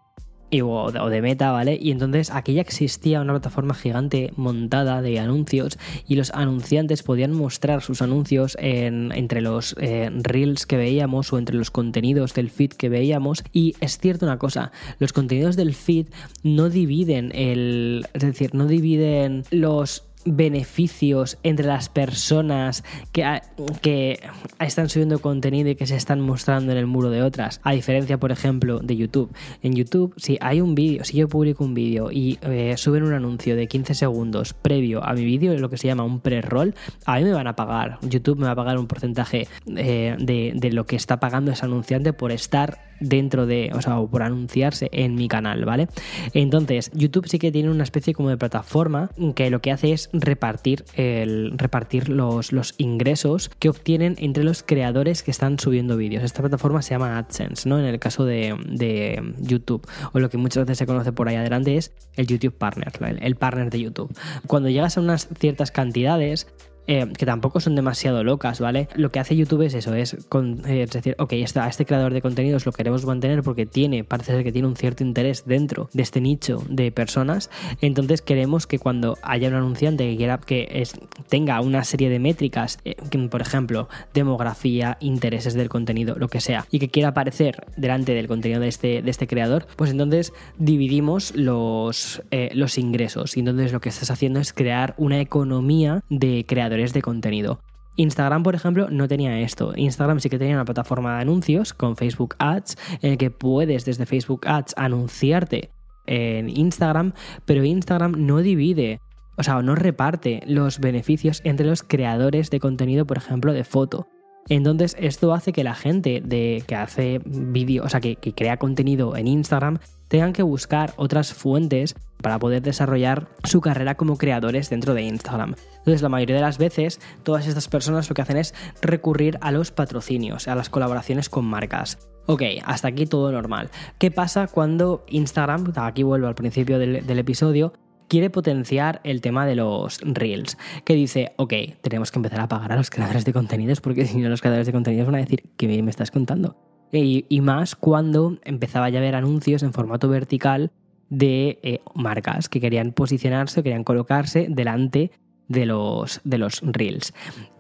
y, o, de Meta, ¿vale? Y entonces aquí ya existía una plataforma gigante montada de anuncios y los anunciantes podían mostrar sus anuncios en, entre los eh, reels que veíamos o entre los contenidos del feed que veíamos. Y es cierto una cosa, los contenidos del feed no dividen el... Es decir, no dividen los beneficios entre las personas que, que están subiendo contenido y que se están mostrando en el muro de otras. A diferencia, por ejemplo, de YouTube. En YouTube, si hay un vídeo, si yo publico un vídeo y eh, suben un anuncio de 15 segundos previo a mi vídeo, lo que se llama un pre-roll, a mí me van a pagar. YouTube me va a pagar un porcentaje eh, de, de lo que está pagando ese anunciante por estar dentro de, o sea, por anunciarse en mi canal, ¿vale? Entonces, YouTube sí que tiene una especie como de plataforma que lo que hace es repartir, el, repartir los, los ingresos que obtienen entre los creadores que están subiendo vídeos. Esta plataforma se llama AdSense, ¿no? En el caso de, de YouTube, o lo que muchas veces se conoce por ahí adelante es el YouTube Partner, el, el partner de YouTube. Cuando llegas a unas ciertas cantidades, eh, que tampoco son demasiado locas, ¿vale? Lo que hace YouTube es eso, es, eh, decir, ok, a este creador de contenidos lo queremos mantener porque tiene, parece ser que tiene un cierto interés dentro de este nicho de personas, entonces queremos que cuando haya un anunciante que quiera que tenga una serie de métricas, eh, por ejemplo, demografía, intereses del contenido, lo que sea, y que quiera aparecer delante del contenido de este, de este creador, pues entonces dividimos los, los ingresos. Y entonces lo que estás haciendo es crear una economía de creadores de contenido. Instagram, por ejemplo, no tenía esto. Instagram sí que tenía una plataforma de anuncios con Facebook Ads, en el que puedes desde Facebook Ads anunciarte en Instagram, pero Instagram no divide, o sea, no reparte los beneficios entre los creadores de contenido, por ejemplo, de foto. Entonces, esto hace que la gente de, que hace vídeo, o sea, que, que crea contenido en Instagram, tengan que buscar otras fuentes para poder desarrollar su carrera como creadores dentro de Instagram. Entonces, la mayoría de las veces, todas estas personas lo que hacen es recurrir a los patrocinios, a las colaboraciones con marcas. Ok, hasta aquí todo normal. ¿Qué pasa cuando Instagram, aquí vuelvo al principio del, episodio, quiere potenciar el tema de los reels, que dice, ok, tenemos que empezar a pagar a los creadores de contenidos porque si no los creadores de contenidos van a decir, ¿qué me estás contando? Y, más cuando empezaba ya a haber anuncios en formato vertical de eh, marcas que querían posicionarse, querían colocarse delante de los, de los reels.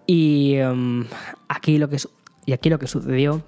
Y, em, aquí lo que, y aquí lo que sucedió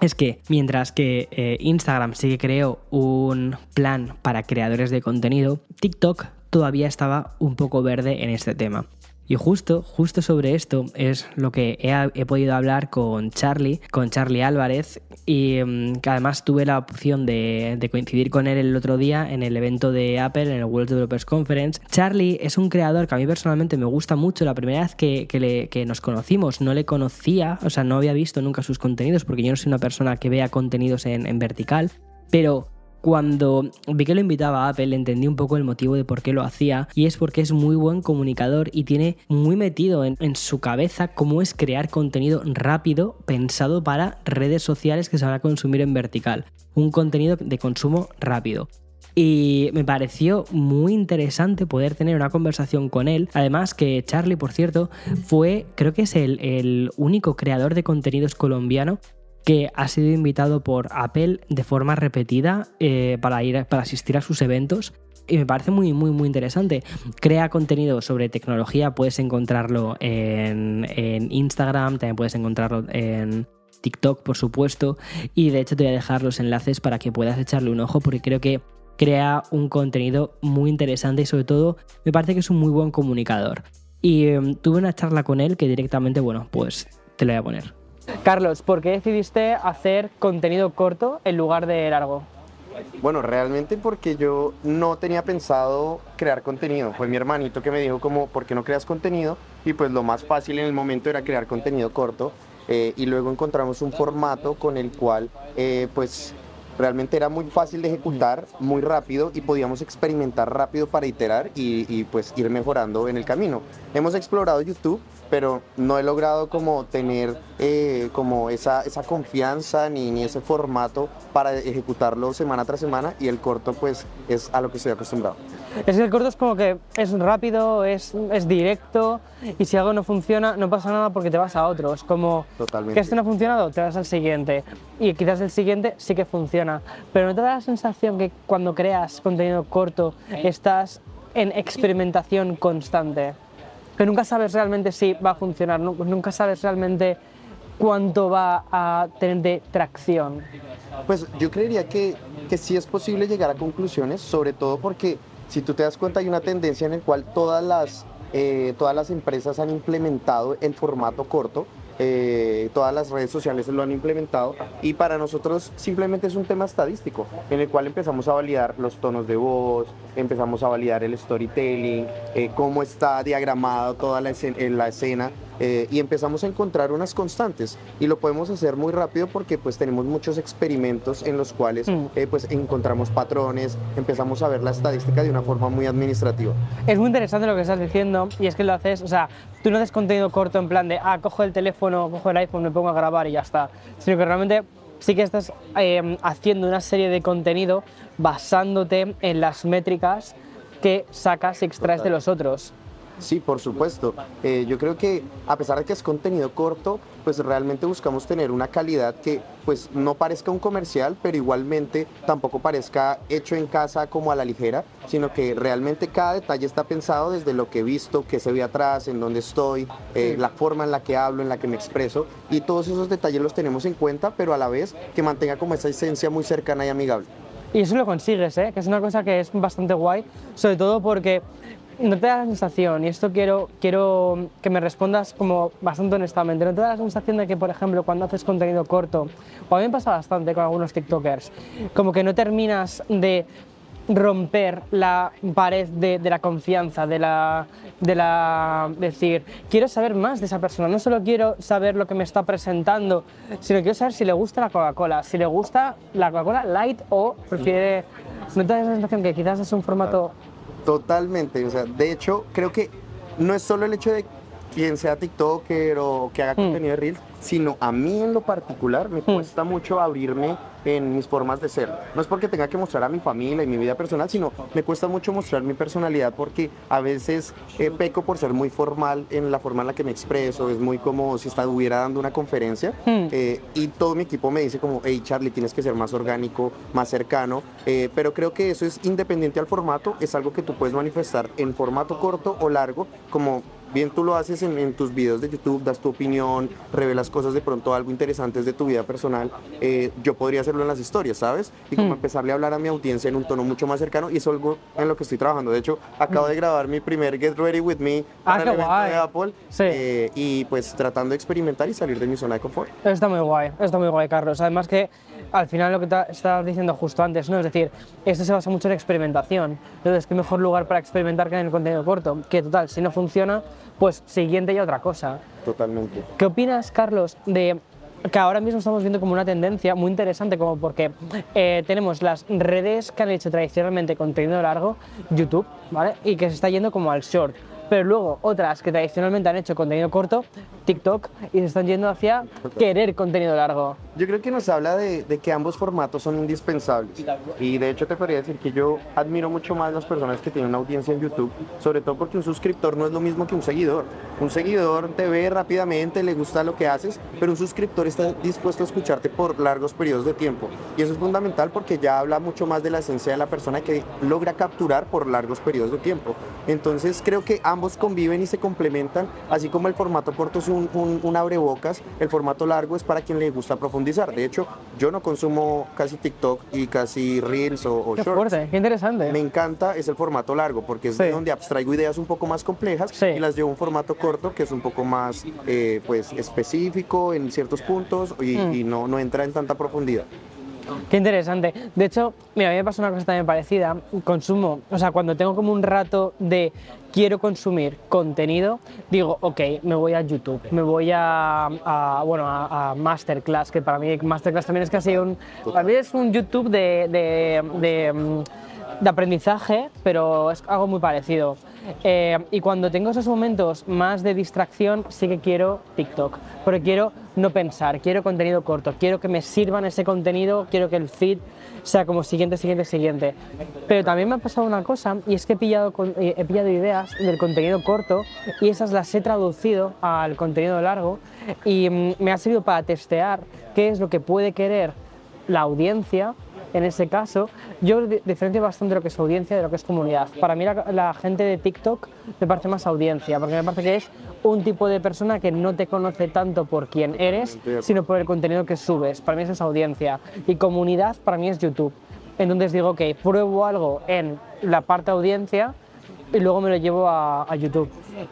es que mientras que eh, Instagram sí que creó un plan para creadores de contenido, TikTok todavía estaba un poco verde en este tema. Y justo, justo sobre esto es lo que he, podido hablar con Charlie, con Charlie Álvarez, y mm, que además tuve la opción de, coincidir con él el otro día en el evento de Apple, en el World Developers Conference. Charlie es un creador que a mí personalmente me gusta mucho. La primera vez que, que nos conocimos no le conocía, o sea, no había visto nunca sus contenidos, porque yo no soy una persona que vea contenidos en, en vertical, pero cuando vi que lo invitaba a Apple, entendí un poco el motivo de por qué lo hacía y es porque es muy buen comunicador y tiene muy metido en, su cabeza cómo es crear contenido rápido pensado para redes sociales que se van a consumir en vertical. Un contenido de consumo rápido. Y me pareció muy interesante poder tener una conversación con él. Además que Charlie, por cierto, fue, creo que es el, el único creador de contenidos colombiano que ha sido invitado por Apple de forma repetida eh, para ir para asistir a sus eventos y me parece muy, muy, muy interesante. Crea contenido sobre tecnología, puedes encontrarlo en, Instagram, también puedes encontrarlo en TikTok, por supuesto, y de hecho te voy a dejar los enlaces para que puedas echarle un ojo porque creo que crea un contenido muy interesante y sobre todo me parece que es un muy buen comunicador. Y em, tuve una charla con él que directamente, bueno, pues te lo voy a poner. Carlos, ¿por qué decidiste hacer contenido corto en lugar de largo? Bueno, realmente porque yo no tenía pensado crear contenido. Fue mi hermanito que me dijo como, ¿por qué no creas contenido? Y pues lo más fácil en el momento era crear contenido corto. Eh, y luego encontramos un formato con el cual eh, pues realmente era muy fácil de ejecutar, muy rápido y podíamos experimentar rápido para iterar y, y pues ir mejorando en el camino. Hemos explorado YouTube pero no he logrado como tener eh, como esa, esa confianza ni, ni ese formato para ejecutarlo semana tras semana y el corto pues es a lo que estoy acostumbrado. Es que el corto es como que es rápido, es, es directo y si algo no funciona no pasa nada porque te vas a otro. Es como Totalmente. que este no ha funcionado, te vas al siguiente y quizás el siguiente sí que funciona. Pero ¿no te da la sensación que cuando creas contenido corto estás en experimentación constante? Que nunca sabes realmente si va a funcionar, nu- nunca sabes realmente cuánto va a tener de tracción. Pues yo creería que, que sí es posible llegar a conclusiones, sobre todo porque si tú te das cuenta hay una tendencia en la cual todas las, eh, todas las empresas han implementado el formato corto, eh, todas las redes sociales lo han implementado y para nosotros simplemente es un tema estadístico en el cual empezamos a validar los tonos de voz, empezamos a validar el storytelling, eh, cómo está diagramado toda la escena, la escena eh, y empezamos a encontrar unas constantes y lo podemos hacer muy rápido porque pues tenemos muchos experimentos en los cuales Mm. eh, pues encontramos patrones, empezamos a ver la estadística de una forma muy administrativa. Es muy interesante lo que estás diciendo y es que lo haces, o sea, tú no haces contenido corto en plan de, ah, cojo el teléfono, cojo el iPhone, me pongo a grabar y ya está, sino que realmente sí que estás eh, haciendo una serie de contenido basándote en las métricas que sacas y extraes de los otros. Sí, por supuesto. Eh, yo creo que a pesar de que es contenido corto, pues realmente buscamos tener una calidad que pues no parezca un comercial, pero igualmente tampoco parezca hecho en casa como a la ligera, sino que realmente cada detalle está pensado desde lo que he visto, qué se ve atrás, en dónde estoy, eh, la forma en la que hablo, en la que me expreso, y todos esos detalles los tenemos en cuenta, pero a la vez que mantenga como esa esencia muy cercana y amigable. Y eso lo consigues, ¿eh? que es una cosa que es bastante guay, sobre todo porque no te da la sensación, y esto quiero, quiero que me respondas como bastante honestamente, no te da la sensación de que, por ejemplo, cuando haces contenido corto, o a mí me pasa bastante con algunos TikTokers, como que no terminas de romper la pared de, la confianza, de la, de la decir, quiero saber más de esa persona, no solo quiero saber lo que me está presentando, sino quiero saber si le gusta la Coca-Cola, si le gusta la Coca-Cola Light o prefiere... ¿No te da la sensación que quizás es un formato... Totalmente, o sea, de hecho, creo que no es solo el hecho de quien sea TikToker o que haga Mm. contenido de Reels, sino a mí en lo particular me cuesta mucho abrirme en mis formas de ser. No es porque tenga que mostrar a mi familia y mi vida personal, sino me cuesta mucho mostrar mi personalidad porque a veces eh, peco por ser muy formal en la forma en la que me expreso, es muy como si estuviera dando una conferencia Hmm. eh, y todo mi equipo me dice como, hey Charlie, tienes que ser más orgánico, más cercano, eh, pero creo que eso es independiente al formato, es algo que tú puedes manifestar en formato corto o largo, como bien tú lo haces en, en tus videos de YouTube, das tu opinión, revelas cosas de pronto algo interesantes de tu vida personal, eh, yo podría hacerlo en las historias, ¿sabes? Y como Hmm. empezarle a hablar a mi audiencia en un tono mucho más cercano y es algo en lo que estoy trabajando. De hecho, acabo de grabar mi primer Get Ready With Me. Ah, para qué el evento guay. de Apple Sí. eh, y pues tratando de experimentar y salir de mi zona de confort. Está muy guay, está muy guay, Carlos. Además que al final lo que te estabas diciendo justo antes, ¿no? Es decir, esto se basa mucho en experimentación. Entonces, qué mejor lugar para experimentar que en el contenido corto. Que total, si no funciona, pues siguiente y otra cosa. Totalmente. ¿Qué opinas, Carlos, de que ahora mismo estamos viendo como una tendencia muy interesante, como porque eh, tenemos las redes que han hecho tradicionalmente contenido largo, YouTube, ¿vale? Y que se está yendo como al short. Pero luego otras que tradicionalmente han hecho contenido corto, TikTok, y se están yendo hacia querer contenido largo. Yo creo que nos habla de, de que ambos formatos son indispensables. Y de hecho te podría decir que yo admiro mucho más las personas que tienen una audiencia en YouTube, sobre todo porque un suscriptor no es lo mismo que un seguidor. Un seguidor te ve rápidamente, le gusta lo que haces, pero un suscriptor está dispuesto a escucharte por largos periodos de tiempo. Y eso es fundamental porque ya habla mucho más de la esencia de la persona que logra capturar por largos periodos de tiempo. Entonces creo que ambos conviven y se complementan, así como el formato corto es un, un, un abrebocas, el formato largo es para quien le gusta profundizar. De hecho, yo no consumo casi TikTok y casi Reels o, o Qué Shorts. fuerte, qué interesante. Me encanta es el formato largo porque es Sí. de donde abstraigo ideas un poco más complejas Sí. y las llevo a un formato corto que es un poco más eh, pues específico en ciertos puntos y, Mm. y no, no entra en tanta profundidad. Qué interesante. De hecho, mira, a mí me pasa una cosa también parecida. Consumo, o sea, cuando tengo como un rato de quiero consumir contenido, digo, ok, me voy a YouTube, me voy a, a, bueno, a, Masterclass, que para mí Masterclass también es casi un, para mí es un YouTube de, mm, de aprendizaje, pero es algo muy parecido. Eh, y cuando tengo esos momentos más de distracción, sí que quiero TikTok, porque quiero no pensar, quiero contenido corto, quiero que me sirvan ese contenido, quiero que el feed sea como siguiente, siguiente, siguiente. Pero también me ha pasado una cosa y es que he pillado, eh, he pillado ideas del contenido corto y esas las he traducido al contenido largo y mm, me ha servido para testear qué es lo que puede querer la audiencia en ese caso, yo diferencio bastante lo que es audiencia de lo que es comunidad. Para mí la, gente de TikTok me parece más audiencia, porque me parece que es un tipo de persona que no te conoce tanto por quién eres, sino por el contenido que subes. Para mí eso es audiencia. Y comunidad para mí es YouTube. Entonces digo, ok, pruebo algo en la parte audiencia y luego me lo llevo a, YouTube.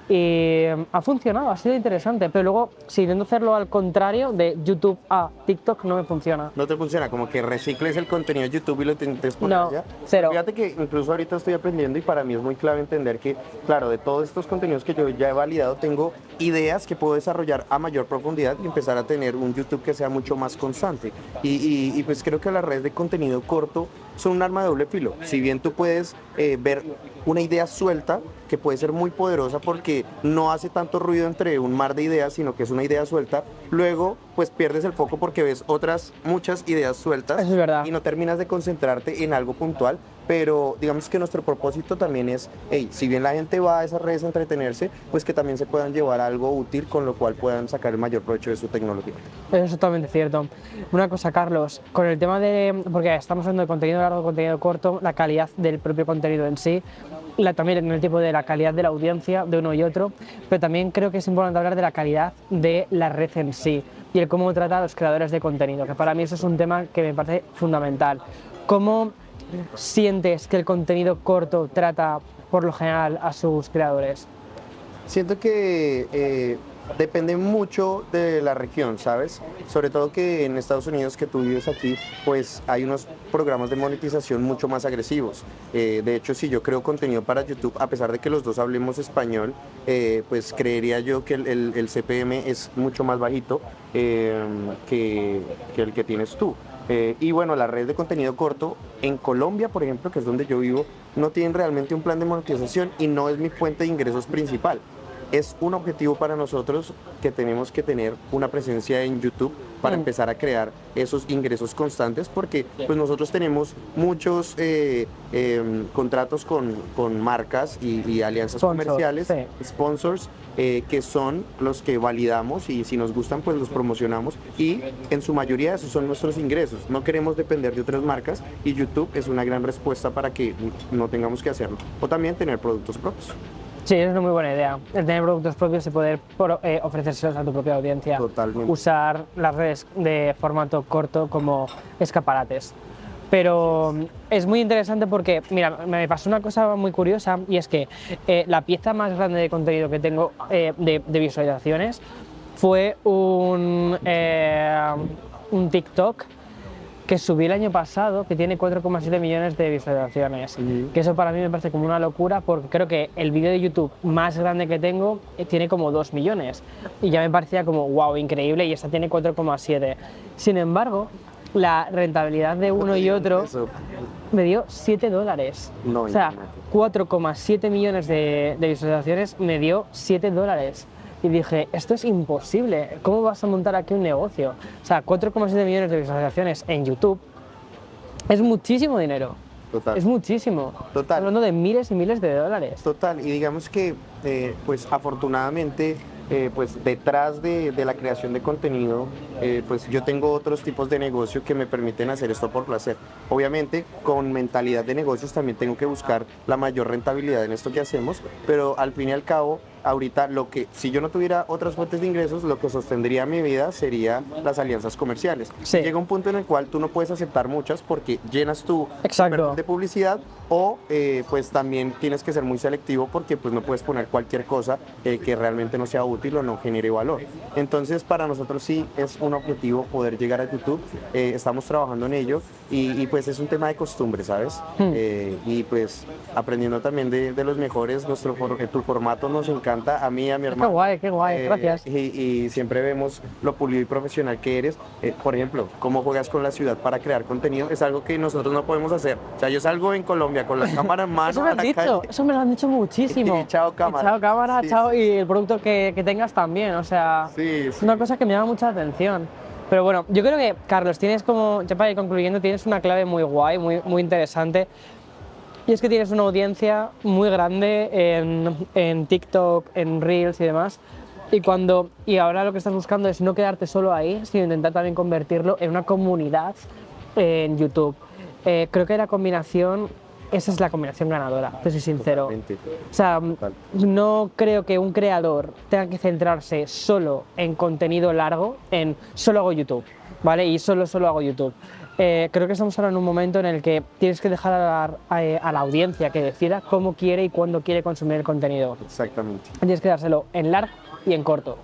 Y em, ha funcionado, ha sido interesante, pero luego si intento hacerlo al contrario, de YouTube a TikTok, no me funciona. No te funciona, como que recicles el contenido de YouTube y lo intentes poner no, cero. Fíjate que incluso ahorita estoy aprendiendo y para mí es muy clave entender que, claro, de todos estos contenidos que yo ya he validado, tengo ideas que puedo desarrollar a mayor profundidad y empezar a tener un YouTube que sea mucho más constante. Y, y, pues creo que las redes de contenido corto son un arma de doble filo. Si bien tú puedes eh, ver una idea suelta que puede ser muy poderosa porque no hace tanto ruido entre un mar de ideas, sino que es una idea suelta. Luego, pues pierdes el foco porque ves otras muchas ideas sueltas es verdad. y no terminas de concentrarte en algo puntual. Pero digamos que nuestro propósito también es, hey, si bien la gente va a esas redes a entretenerse, pues que también se puedan llevar algo útil con lo cual puedan sacar el mayor provecho de su tecnología. Eso es totalmente cierto. Una cosa, Carlos, con el tema de, porque estamos hablando de contenido largo, contenido corto, la calidad del propio contenido en sí, también en el tipo de la calidad de la audiencia de uno y otro, pero también creo que es importante hablar de la calidad de la red en sí y el cómo trata a los creadores de contenido, que para mí eso es un tema que me parece fundamental. ¿Cómo sientes que el contenido corto trata por lo general a sus creadores? Siento que eh, depende mucho de la región, ¿sabes? Sobre todo que en Estados Unidos, que tú vives aquí, pues hay unos programas de monetización mucho más agresivos. Eh, de hecho, si yo creo contenido para YouTube, a pesar de que los dos hablemos español, eh, pues creería yo que el, CPM es mucho más bajito eh, que, que, el que tienes tú. Y bueno, la red de contenido corto en Colombia, por ejemplo, que es donde yo vivo, no tienen realmente un plan de monetización y no es mi fuente de ingresos principal. Es un objetivo para nosotros que tenemos que tener una presencia en YouTube para mm. empezar a crear esos ingresos constantes porque pues nosotros tenemos muchos eh, em, contratos con, con, marcas y, alianzas comerciales, sponsors, eh, que son los que validamos y si nos gustan pues los promocionamos y en su mayoría esos son nuestros ingresos. No queremos depender de otras marcas y YouTube es una gran respuesta para que no tengamos que hacerlo o también tener productos propios. Sí, es una muy buena idea. El tener productos propios y poder eh, ofrecérselos a tu propia audiencia. Totalmente. Usar las redes de formato corto como escaparates. Pero mm, es muy interesante porque, mira, me pasó una cosa muy curiosa y es que eh, la pieza más grande de contenido que tengo eh, de, de, visualizaciones fue un, un TikTok que subí el año pasado, que tiene 4,7 millones de visualizaciones. Que eso para mí me parece como una locura, porque creo que el vídeo de YouTube más grande que tengo eh, tiene como 2 millones. Y ya me parecía como, wow, increíble, y esta tiene 4,7. Sin embargo, la rentabilidad de uno y otro me dio 7 dólares. o sea, 4,7 millones de, de visualizaciones me dio 7 dólares y dije, esto es imposible, ¿cómo vas a montar aquí un negocio? O sea, 4,7 millones de visualizaciones en YouTube es muchísimo dinero. Total. Es muchísimo. Total. Hablando de miles y miles de dólares. Total. Y digamos que, eh, pues afortunadamente, eh, pues detrás de, la creación de contenido, eh, pues yo tengo otros tipos de negocio que me permiten hacer esto por placer. Obviamente, con mentalidad de negocios también tengo que buscar la mayor rentabilidad en esto que hacemos, pero al fin y al cabo, ahorita lo que, si yo no tuviera otras fuentes de ingresos, lo que sostendría mi vida sería las alianzas comerciales. Llega un punto en el cual tú no puedes aceptar muchas porque llenas tu Exacto. de publicidad o eh, pues también tienes que ser muy selectivo porque pues no puedes poner cualquier cosa que realmente no sea útil o no genere valor. Entonces, para nosotros sí es un objetivo poder llegar a YouTube. Eh, estamos trabajando en ello y, pues es un tema de costumbre, ¿sabes? Hmm. Eh, y pues aprendiendo también de, los mejores, nuestro tu formato nos encanta encanta a mí y a mi Qué hermano. guay, qué guay, Eh, gracias. Y, y siempre vemos lo pulido y profesional que eres. Eh, por ejemplo, cómo juegas con la ciudad para crear contenido es algo que nosotros no podemos hacer. O sea, yo salgo en Colombia con la cámara en mano Eso me han dicho, calle. eso me lo han dicho muchísimo. Y chao, cámara. chao cámara, Sí, chao sí. y el producto que, que tengas también, o sea, Sí, es una cosa que me llama mucha atención. Pero bueno, yo creo que, Carlos, tienes como, ya para ir concluyendo, tienes una clave muy guay, muy, muy interesante. Y es que tienes una audiencia muy grande en, en TikTok, en Reels y demás. Y, cuando, y ahora lo que estás buscando es no quedarte solo ahí, sino intentar también convertirlo en una comunidad en YouTube. Eh, creo que la combinación, esa es la combinación ganadora, te soy sincero. Totalmente. O sea, Total. no creo que un creador tenga que centrarse solo en contenido largo, en solo hago YouTube, ¿vale? Y solo, solo hago YouTube. Eh, creo que estamos ahora en un momento en el que tienes que dejar a la, a- a la audiencia que decida cómo quiere y cuándo quiere consumir el contenido. Exactamente. Tienes que dárselo en largo y en corto.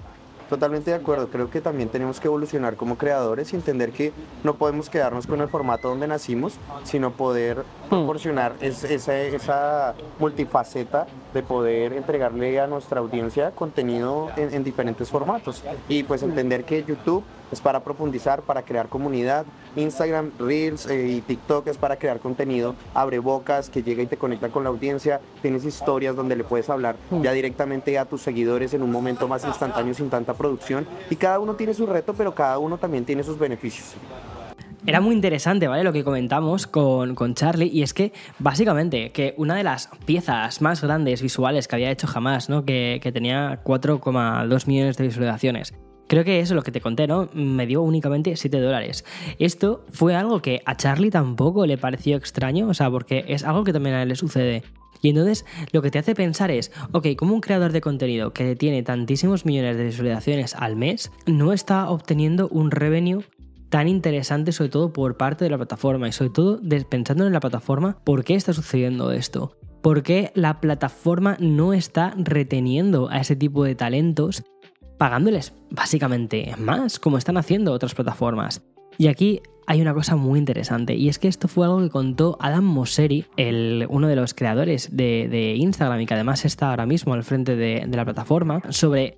Totalmente de acuerdo. Creo que también tenemos que evolucionar como creadores y entender que no podemos quedarnos con el formato donde nacimos, sino poder proporcionar es- esa, esa multifaceta de poder entregarle a nuestra audiencia contenido en, en diferentes formatos. Y pues entender que YouTube es para profundizar, para crear comunidad, Instagram, Reels eh, y TikTok es para crear contenido, abre bocas, que llega y te conecta con la audiencia, tienes historias donde le puedes hablar ya directamente a tus seguidores en un momento más instantáneo sin tanta producción y cada uno tiene su reto, pero cada uno también tiene sus beneficios. Era muy interesante, ¿vale? Lo que comentamos con, con Charlie, y es que básicamente que una de las piezas más grandes visuales que había hecho jamás, ¿no? Que, que tenía 4,2 millones de visualizaciones. Creo que eso, lo que te conté, ¿no? Me dio únicamente 7 dólares. Esto fue algo que a Charlie tampoco le pareció extraño, o sea, porque es algo que también a él le sucede. Y entonces lo que te hace pensar es, ok, como un creador de contenido que tiene tantísimos millones de visualizaciones al mes, no está obteniendo un revenue tan interesante, sobre todo por parte de la plataforma y sobre todo pensando en la plataforma, ¿por qué está sucediendo esto? ¿Por qué la plataforma no está reteniendo a ese tipo de talentos pagándoles básicamente más, como están haciendo otras plataformas? Y aquí hay una cosa muy interesante, y es que esto fue algo que contó Adam Mosseri, el, uno de los creadores de, Instagram y que además está ahora mismo al frente de la plataforma, sobre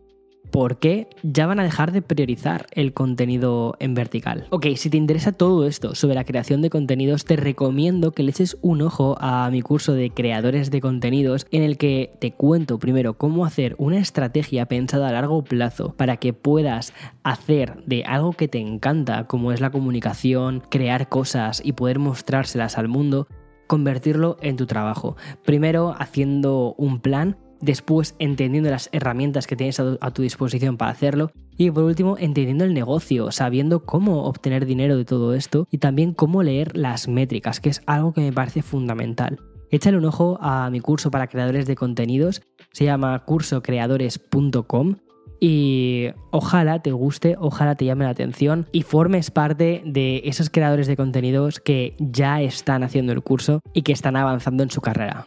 por qué ya van a dejar de priorizar el contenido en vertical. Ok, si te interesa todo esto sobre la creación de contenidos, te recomiendo que le eches un ojo a mi curso de creadores de contenidos en el que te cuento primero cómo hacer una estrategia pensada a largo plazo para que puedas hacer de algo que te encanta, como es la comunicación, crear cosas y poder mostrárselas al mundo, convertirlo en tu trabajo. Primero haciendo un plan, después entendiendo las herramientas que tienes a tu, disposición para hacerlo y por último entendiendo el negocio, sabiendo cómo obtener dinero de todo esto y también cómo leer las métricas, que es algo que me parece fundamental. Échale un ojo a mi curso para creadores de contenidos, se llama cursocreadores.com y ojalá te guste, ojalá te llame la atención y formes parte de esos creadores de contenidos que ya están haciendo el curso y que están avanzando en su carrera.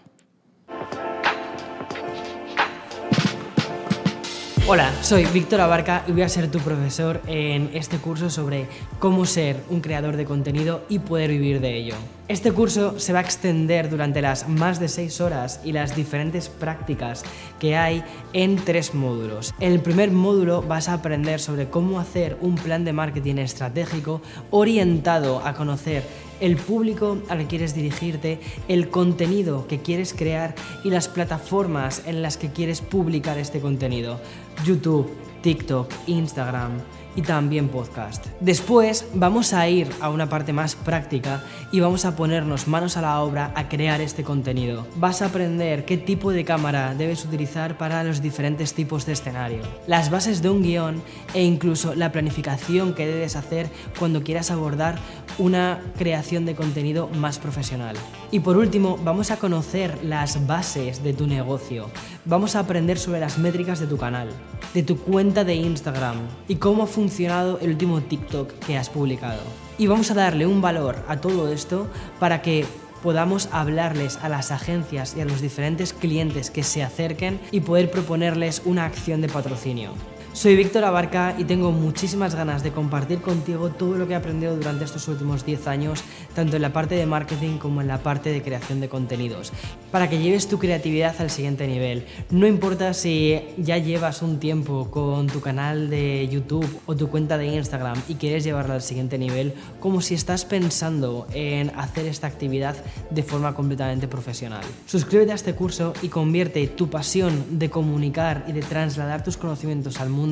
Hola, soy Víctor Abarca y voy a ser tu profesor en este curso sobre cómo ser un creador de contenido y poder vivir de ello. Este curso se va a extender durante las más de 6 horas y las diferentes prácticas que hay en tres módulos. En el primer módulo vas a aprender sobre cómo hacer un plan de marketing estratégico orientado a conocer el público al que quieres dirigirte, el contenido que quieres crear y las plataformas en las que quieres publicar este contenido. YouTube, TikTok, Instagram y también podcast. Después vamos a ir a una parte más práctica y vamos a ponernos manos a la obra a crear este contenido. Vas a aprender qué tipo de cámara debes utilizar para los diferentes tipos de escenario, las bases de un guion e incluso la planificación que debes hacer cuando quieras abordar una creación de contenido más profesional. Y por último, vamos a conocer las bases de tu negocio. Vamos a aprender sobre las métricas de tu canal, de tu cuenta de Instagram y cómo ha funcionado el último TikTok que has publicado. Y vamos a darle un valor a todo esto para que podamos hablarles a las agencias y a los diferentes clientes que se acerquen y poder proponerles una acción de patrocinio. Soy Víctor Abarca y tengo muchísimas ganas de compartir contigo todo lo que he aprendido durante estos últimos 10 años, tanto en la parte de marketing como en la parte de creación de contenidos, para que lleves tu creatividad al siguiente nivel. No importa si ya llevas un tiempo con tu canal de YouTube o tu cuenta de Instagram y quieres llevarla al siguiente nivel, como si estás pensando en hacer esta actividad de forma completamente profesional. Suscríbete a este curso y convierte tu pasión de comunicar y de trasladar tus conocimientos al mundo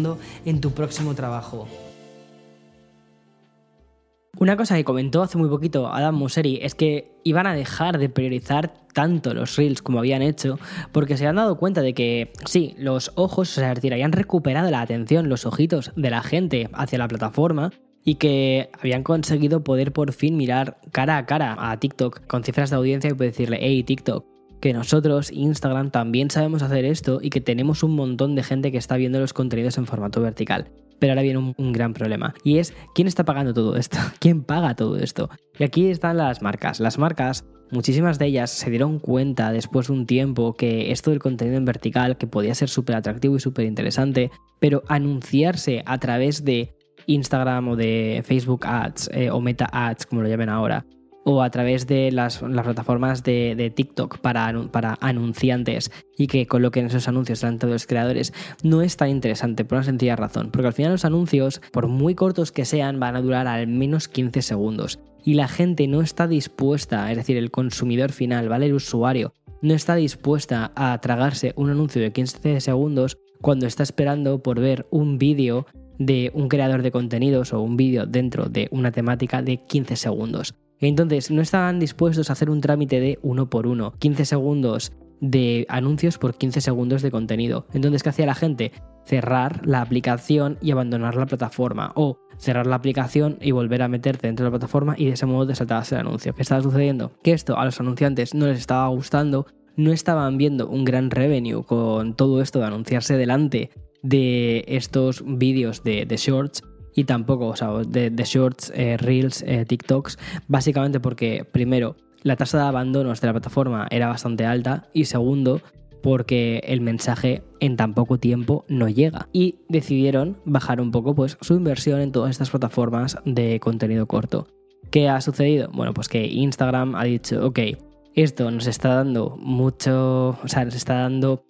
en tu próximo trabajo. Una cosa que comentó hace muy poquito Adam Mosseri es que iban a dejar de priorizar tanto los reels como habían hecho, porque se han dado cuenta de que sí, los ojos, o sea, habían recuperado la atención, los ojitos de la gente hacia la plataforma y que habían conseguido poder por fin mirar cara a cara a TikTok con cifras de audiencia y decirle, hey TikTok, que nosotros, Instagram, también sabemos hacer esto y que tenemos un montón de gente que está viendo los contenidos en formato vertical. Pero ahora viene un, gran problema y es quién está pagando todo esto, quién paga todo esto. Y aquí están las marcas. Las marcas, muchísimas de ellas se dieron cuenta después de un tiempo que esto del contenido en vertical, que podía ser súper atractivo y súper interesante, pero anunciarse a través de Instagram o de Facebook Ads eh, o Meta Ads, como lo llamen ahora, o a través de las, plataformas de, TikTok para, anunciantes y que coloquen esos anuncios delante de los creadores, no es tan interesante por una sencilla razón, porque al final los anuncios, por muy cortos que sean, van a durar al menos 15 segundos. Y la gente no está dispuesta, es decir, el consumidor final, ¿vale? El usuario, no está dispuesta a tragarse un anuncio de 15 segundos cuando está esperando por ver un vídeo de un creador de contenidos o un vídeo dentro de una temática de 15 segundos. Entonces, no estaban dispuestos a hacer un trámite de uno por uno, 15 segundos de anuncios por 15 segundos de contenido. Entonces, ¿qué hacía la gente? Cerrar la aplicación y abandonar la plataforma. O cerrar la aplicación y volver a meterte dentro de la plataforma y de ese modo desatabas el anuncio. ¿Qué estaba sucediendo? Que esto a los anunciantes no les estaba gustando, no estaban viendo un gran revenue con todo esto de anunciarse delante de estos vídeos de, de shorts y tampoco, o sea, de, shorts, eh, reels, eh, TikToks, básicamente porque, primero, la tasa de abandonos de la plataforma era bastante alta y segundo, porque el mensaje en tan poco tiempo no llega. Y decidieron bajar un poco pues, su inversión en todas estas plataformas de contenido corto. ¿Qué ha sucedido? Bueno, pues que Instagram ha dicho, ok, esto nos está dando mucho, o sea, nos está dando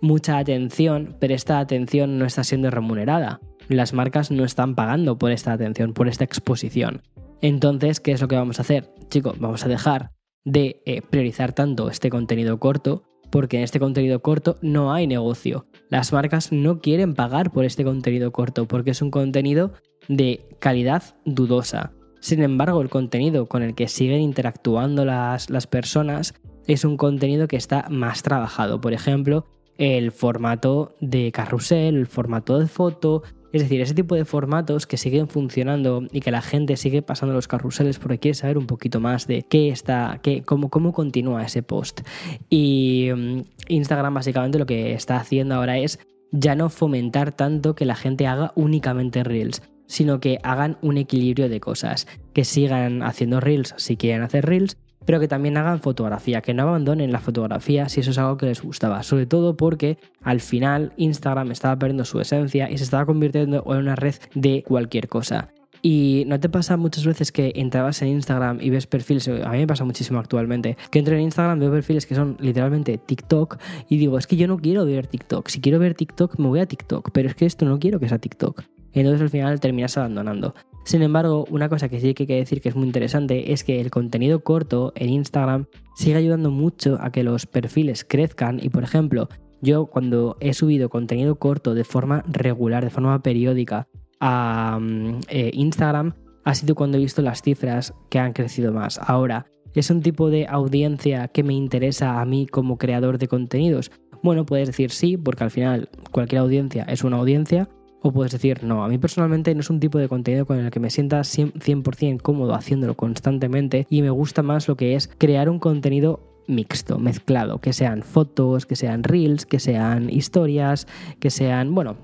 mucha atención, pero esta atención no está siendo remunerada las marcas no están pagando por esta atención, por esta exposición. Entonces, ¿qué es lo que vamos a hacer? Chicos, vamos a dejar de eh, priorizar tanto este contenido corto, porque en este contenido corto no hay negocio. Las marcas no quieren pagar por este contenido corto, porque es un contenido de calidad dudosa. Sin embargo, el contenido con el que siguen interactuando las, las personas es un contenido que está más trabajado. Por ejemplo, el formato de carrusel, el formato de foto, es decir, ese tipo de formatos que siguen funcionando y que la gente sigue pasando los carruseles porque quiere saber un poquito más de qué está, qué, cómo, cómo continúa ese post. Y mm, Instagram básicamente lo que está haciendo ahora es ya no fomentar tanto que la gente haga únicamente reels, sino que hagan un equilibrio de cosas, que sigan haciendo reels si quieren hacer reels, pero que también hagan fotografía, que no abandonen la fotografía si eso es algo que les gustaba, sobre todo porque al final Instagram estaba perdiendo su esencia y se estaba convirtiendo en una red de cualquier cosa. Y no te pasa muchas veces que entrabas en Instagram y ves perfiles, a mí me pasa muchísimo actualmente, que entro en Instagram, veo perfiles que son literalmente TikTok y digo, es que yo no quiero ver TikTok, si quiero ver TikTok me voy a TikTok, pero es que esto no quiero que sea TikTok. Entonces al final terminas abandonando. Sin embargo, una cosa que sí que hay que decir que es muy interesante es que el contenido corto en Instagram sigue ayudando mucho a que los perfiles crezcan y por ejemplo, yo cuando he subido contenido corto de forma regular, de forma periódica a mm, eh, Instagram, ha sido cuando he visto las cifras que han crecido más. Ahora, ¿es un tipo de audiencia que me interesa a mí como creador de contenidos? Bueno, puedes decir sí, porque al final cualquier audiencia es una audiencia, o puedes decir, no, a mí personalmente no es un tipo de contenido con el que me sienta 100% cómodo haciéndolo constantemente y me gusta más lo que es crear un contenido mixto, mezclado, que sean fotos, que sean reels, que sean historias, que sean, bueno,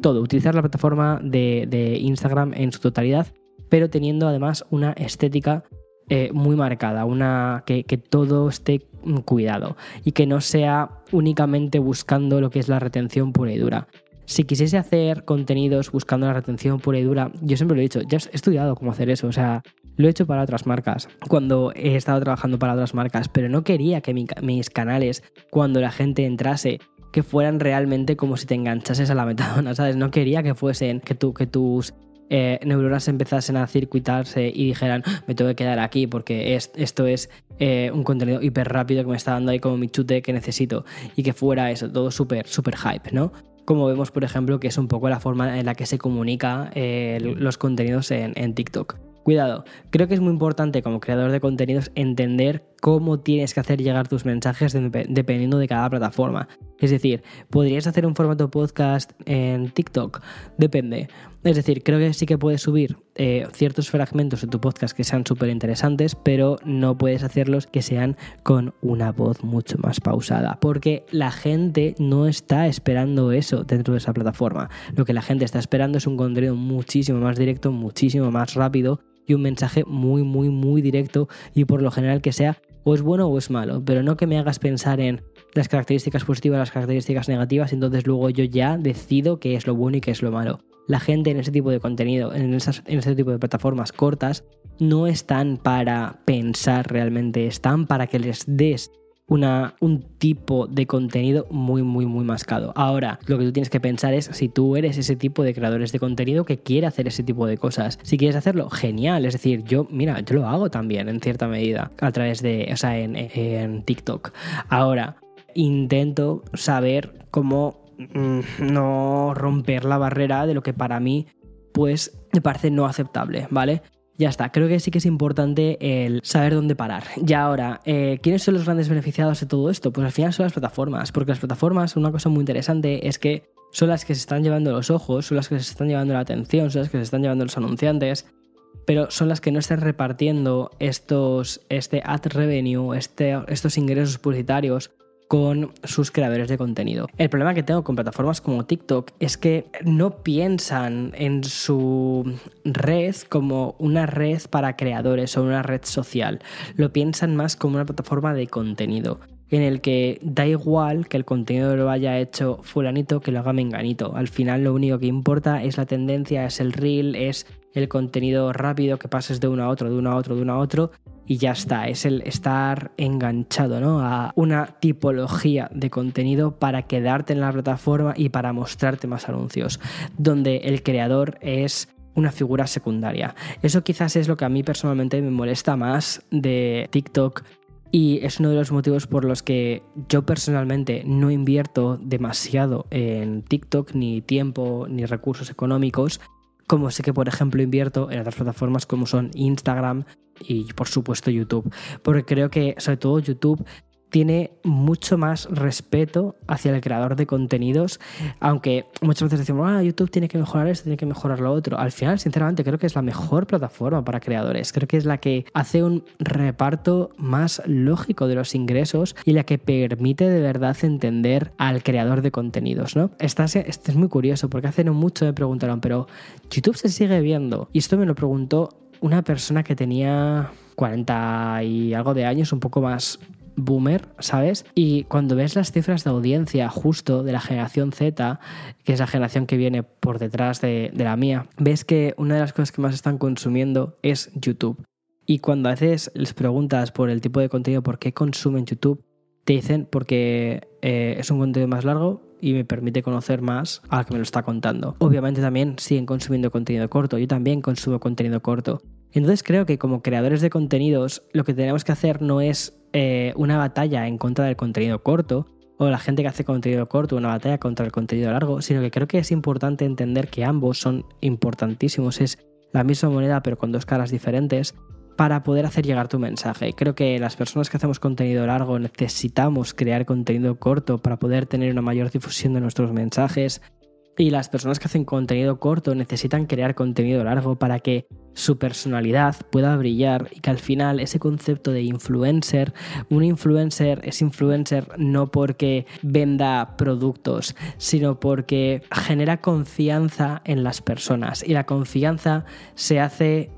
todo, utilizar la plataforma de, Instagram en su totalidad, pero teniendo además una estética eh, muy marcada, una que, que, todo esté cuidado y que no sea únicamente buscando lo que es la retención pura y dura si quisiese hacer contenidos buscando la retención pura y dura, yo siempre lo he dicho, ya he estudiado cómo hacer eso, o sea, lo he hecho para otras marcas, cuando he estado trabajando para otras marcas, pero no quería que mis canales, cuando la gente entrase, que fueran realmente como si te enganchases a la metadona, ¿sabes? No quería que fuesen, que, tus eh, neuronas empezasen a circuitarse y dijeran, ah, me tengo que quedar aquí porque esto es eh, un contenido hiper rápido que me está dando ahí como mi chute que necesito y que fuera eso, todo súper, súper hype, ¿no? Como vemos, por ejemplo, que es un poco la forma en la que se comunica eh, los contenidos en TikTok. Cuidado, creo que es muy importante como creador de contenidos entender cómo tienes que hacer llegar tus mensajes dependiendo de cada plataforma. Es decir, ¿podrías hacer un formato podcast en TikTok? Depende. Es decir, creo que sí que puedes subir eh, ciertos fragmentos de tu podcast que sean súper interesantes, pero no puedes hacerlos que sean con una voz mucho más pausada, porque la gente no está esperando eso dentro de esa plataforma. Lo que la gente está esperando es un contenido muchísimo más directo, muchísimo más rápido y un mensaje muy, muy, muy directo y por lo general que sea o es bueno o es malo, pero no que me hagas pensar en las características positivas, las características negativas, entonces luego yo ya decido qué es lo bueno y qué es lo malo. La gente en ese tipo de contenido, en, esas, en ese tipo de plataformas cortas, no están para pensar realmente, están para que les des un tipo de contenido muy, muy, muy mascado. Ahora, lo que tú tienes que pensar es si tú eres ese tipo de creadores de contenido que quiere hacer ese tipo de cosas. Si quieres hacerlo, genial. Es decir, yo, mira, yo lo hago también en cierta medida a través de, o sea, en, en TikTok. Ahora, intento saber cómo mm, no romper la barrera de lo que para mí, pues, me parece no aceptable, ¿vale? Ya está, creo que sí que es importante el saber dónde parar. Y ahora, eh, ¿quiénes son los grandes beneficiados de todo esto? Pues al final son las plataformas, porque las plataformas, una cosa muy interesante es que son las que se están llevando los ojos, son las que se están llevando la atención, son las que se están llevando los anunciantes, pero son las que no están repartiendo estos, este ad revenue, este, estos ingresos publicitarios con sus creadores de contenido. El problema que tengo con plataformas como TikTok es que no piensan en su red como una red para creadores o una red social, lo piensan más como una plataforma de contenido en el que da igual que el contenido lo haya hecho fulanito que lo haga menganito. Al final lo único que importa es la tendencia, es el reel, es el contenido rápido que pases de uno a otro, de uno a otro, de uno a otro y ya está. Es el estar enganchado ¿no? a una tipología de contenido para quedarte en la plataforma y para mostrarte más anuncios, donde el creador es una figura secundaria. Eso quizás es lo que a mí personalmente me molesta más de TikTok y es uno de los motivos por los que yo personalmente no invierto demasiado en TikTok, ni tiempo, ni recursos económicos, como sé que, por ejemplo, invierto en otras plataformas como son Instagram y, por supuesto, YouTube. Porque creo que, sobre todo, YouTube tiene mucho más respeto hacia el creador de contenidos, aunque muchas veces decimos, ah, YouTube tiene que mejorar esto, tiene que mejorar lo otro. Al final, sinceramente, creo que es la mejor plataforma para creadores. Creo que es la que hace un reparto más lógico de los ingresos y la que permite de verdad entender al creador de contenidos, ¿no? Esto es muy curioso porque hace no mucho me preguntaron, pero YouTube se sigue viendo. Y esto me lo preguntó una persona que tenía 40 y algo de años, un poco más boomer, ¿sabes? Y cuando ves las cifras de audiencia justo de la generación Z, que es la generación que viene por detrás de, la mía, ves que una de las cosas que más están consumiendo es YouTube. Y cuando a veces les preguntas por el tipo de contenido, por qué consumen YouTube, te dicen porque eh, es un contenido más largo y me permite conocer más al que me lo está contando. Obviamente también siguen consumiendo contenido corto, yo también consumo contenido corto. Entonces creo que como creadores de contenidos lo que tenemos que hacer no es eh, una batalla en contra del contenido corto o la gente que hace contenido corto, una batalla contra el contenido largo, sino que creo que es importante entender que ambos son importantísimos, es la misma moneda pero con dos caras diferentes para poder hacer llegar tu mensaje. Creo que las personas que hacemos contenido largo necesitamos crear contenido corto para poder tener una mayor difusión de nuestros mensajes, y las personas que hacen contenido corto necesitan crear contenido largo para que su personalidad pueda brillar y que al final ese concepto de influencer, un influencer es influencer no porque venda productos, sino porque genera confianza en las personas y la confianza se hace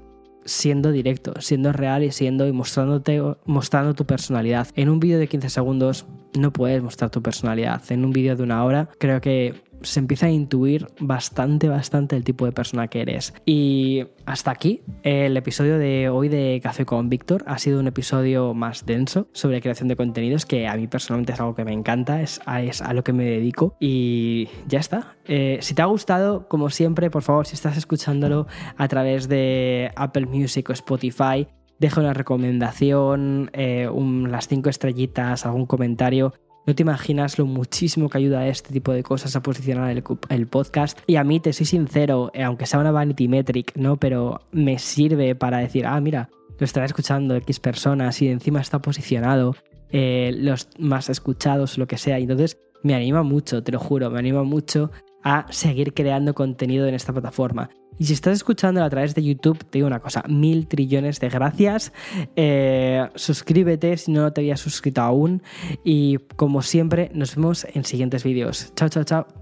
siendo directo, siendo real y siendo y mostrándote, mostrando tu personalidad. En un vídeo de 15 segundos no puedes mostrar tu personalidad. En un vídeo de una hora creo que se empieza a intuir bastante, bastante el tipo de persona que eres. Y hasta aquí el episodio de hoy de Café con Víctor. Ha sido un episodio más denso sobre creación de contenidos que a mí personalmente es algo que me encanta, es a, es a lo que me dedico. Y ya está. Eh, si te ha gustado, como siempre, por favor, si estás escuchándolo a través de Apple Music o Spotify, deja una recomendación, eh, las cinco estrellitas, algún comentario. No te imaginas lo muchísimo que ayuda a este tipo de cosas a posicionar el, podcast. Y a mí, te soy sincero, eh, aunque sea una vanity metric, ¿no? Pero me sirve para decir, ah, mira, lo estará escuchando X personas y encima está posicionado, eh, los más escuchados, lo que sea. Y entonces me anima mucho, te lo juro, me anima mucho a seguir creando contenido en esta plataforma. Y si estás escuchando a través de YouTube, te digo una cosa, mil trillones de gracias. Eh, suscríbete si no te habías suscrito aún. Y como siempre, nos vemos en siguientes vídeos. Chao, chao, chao.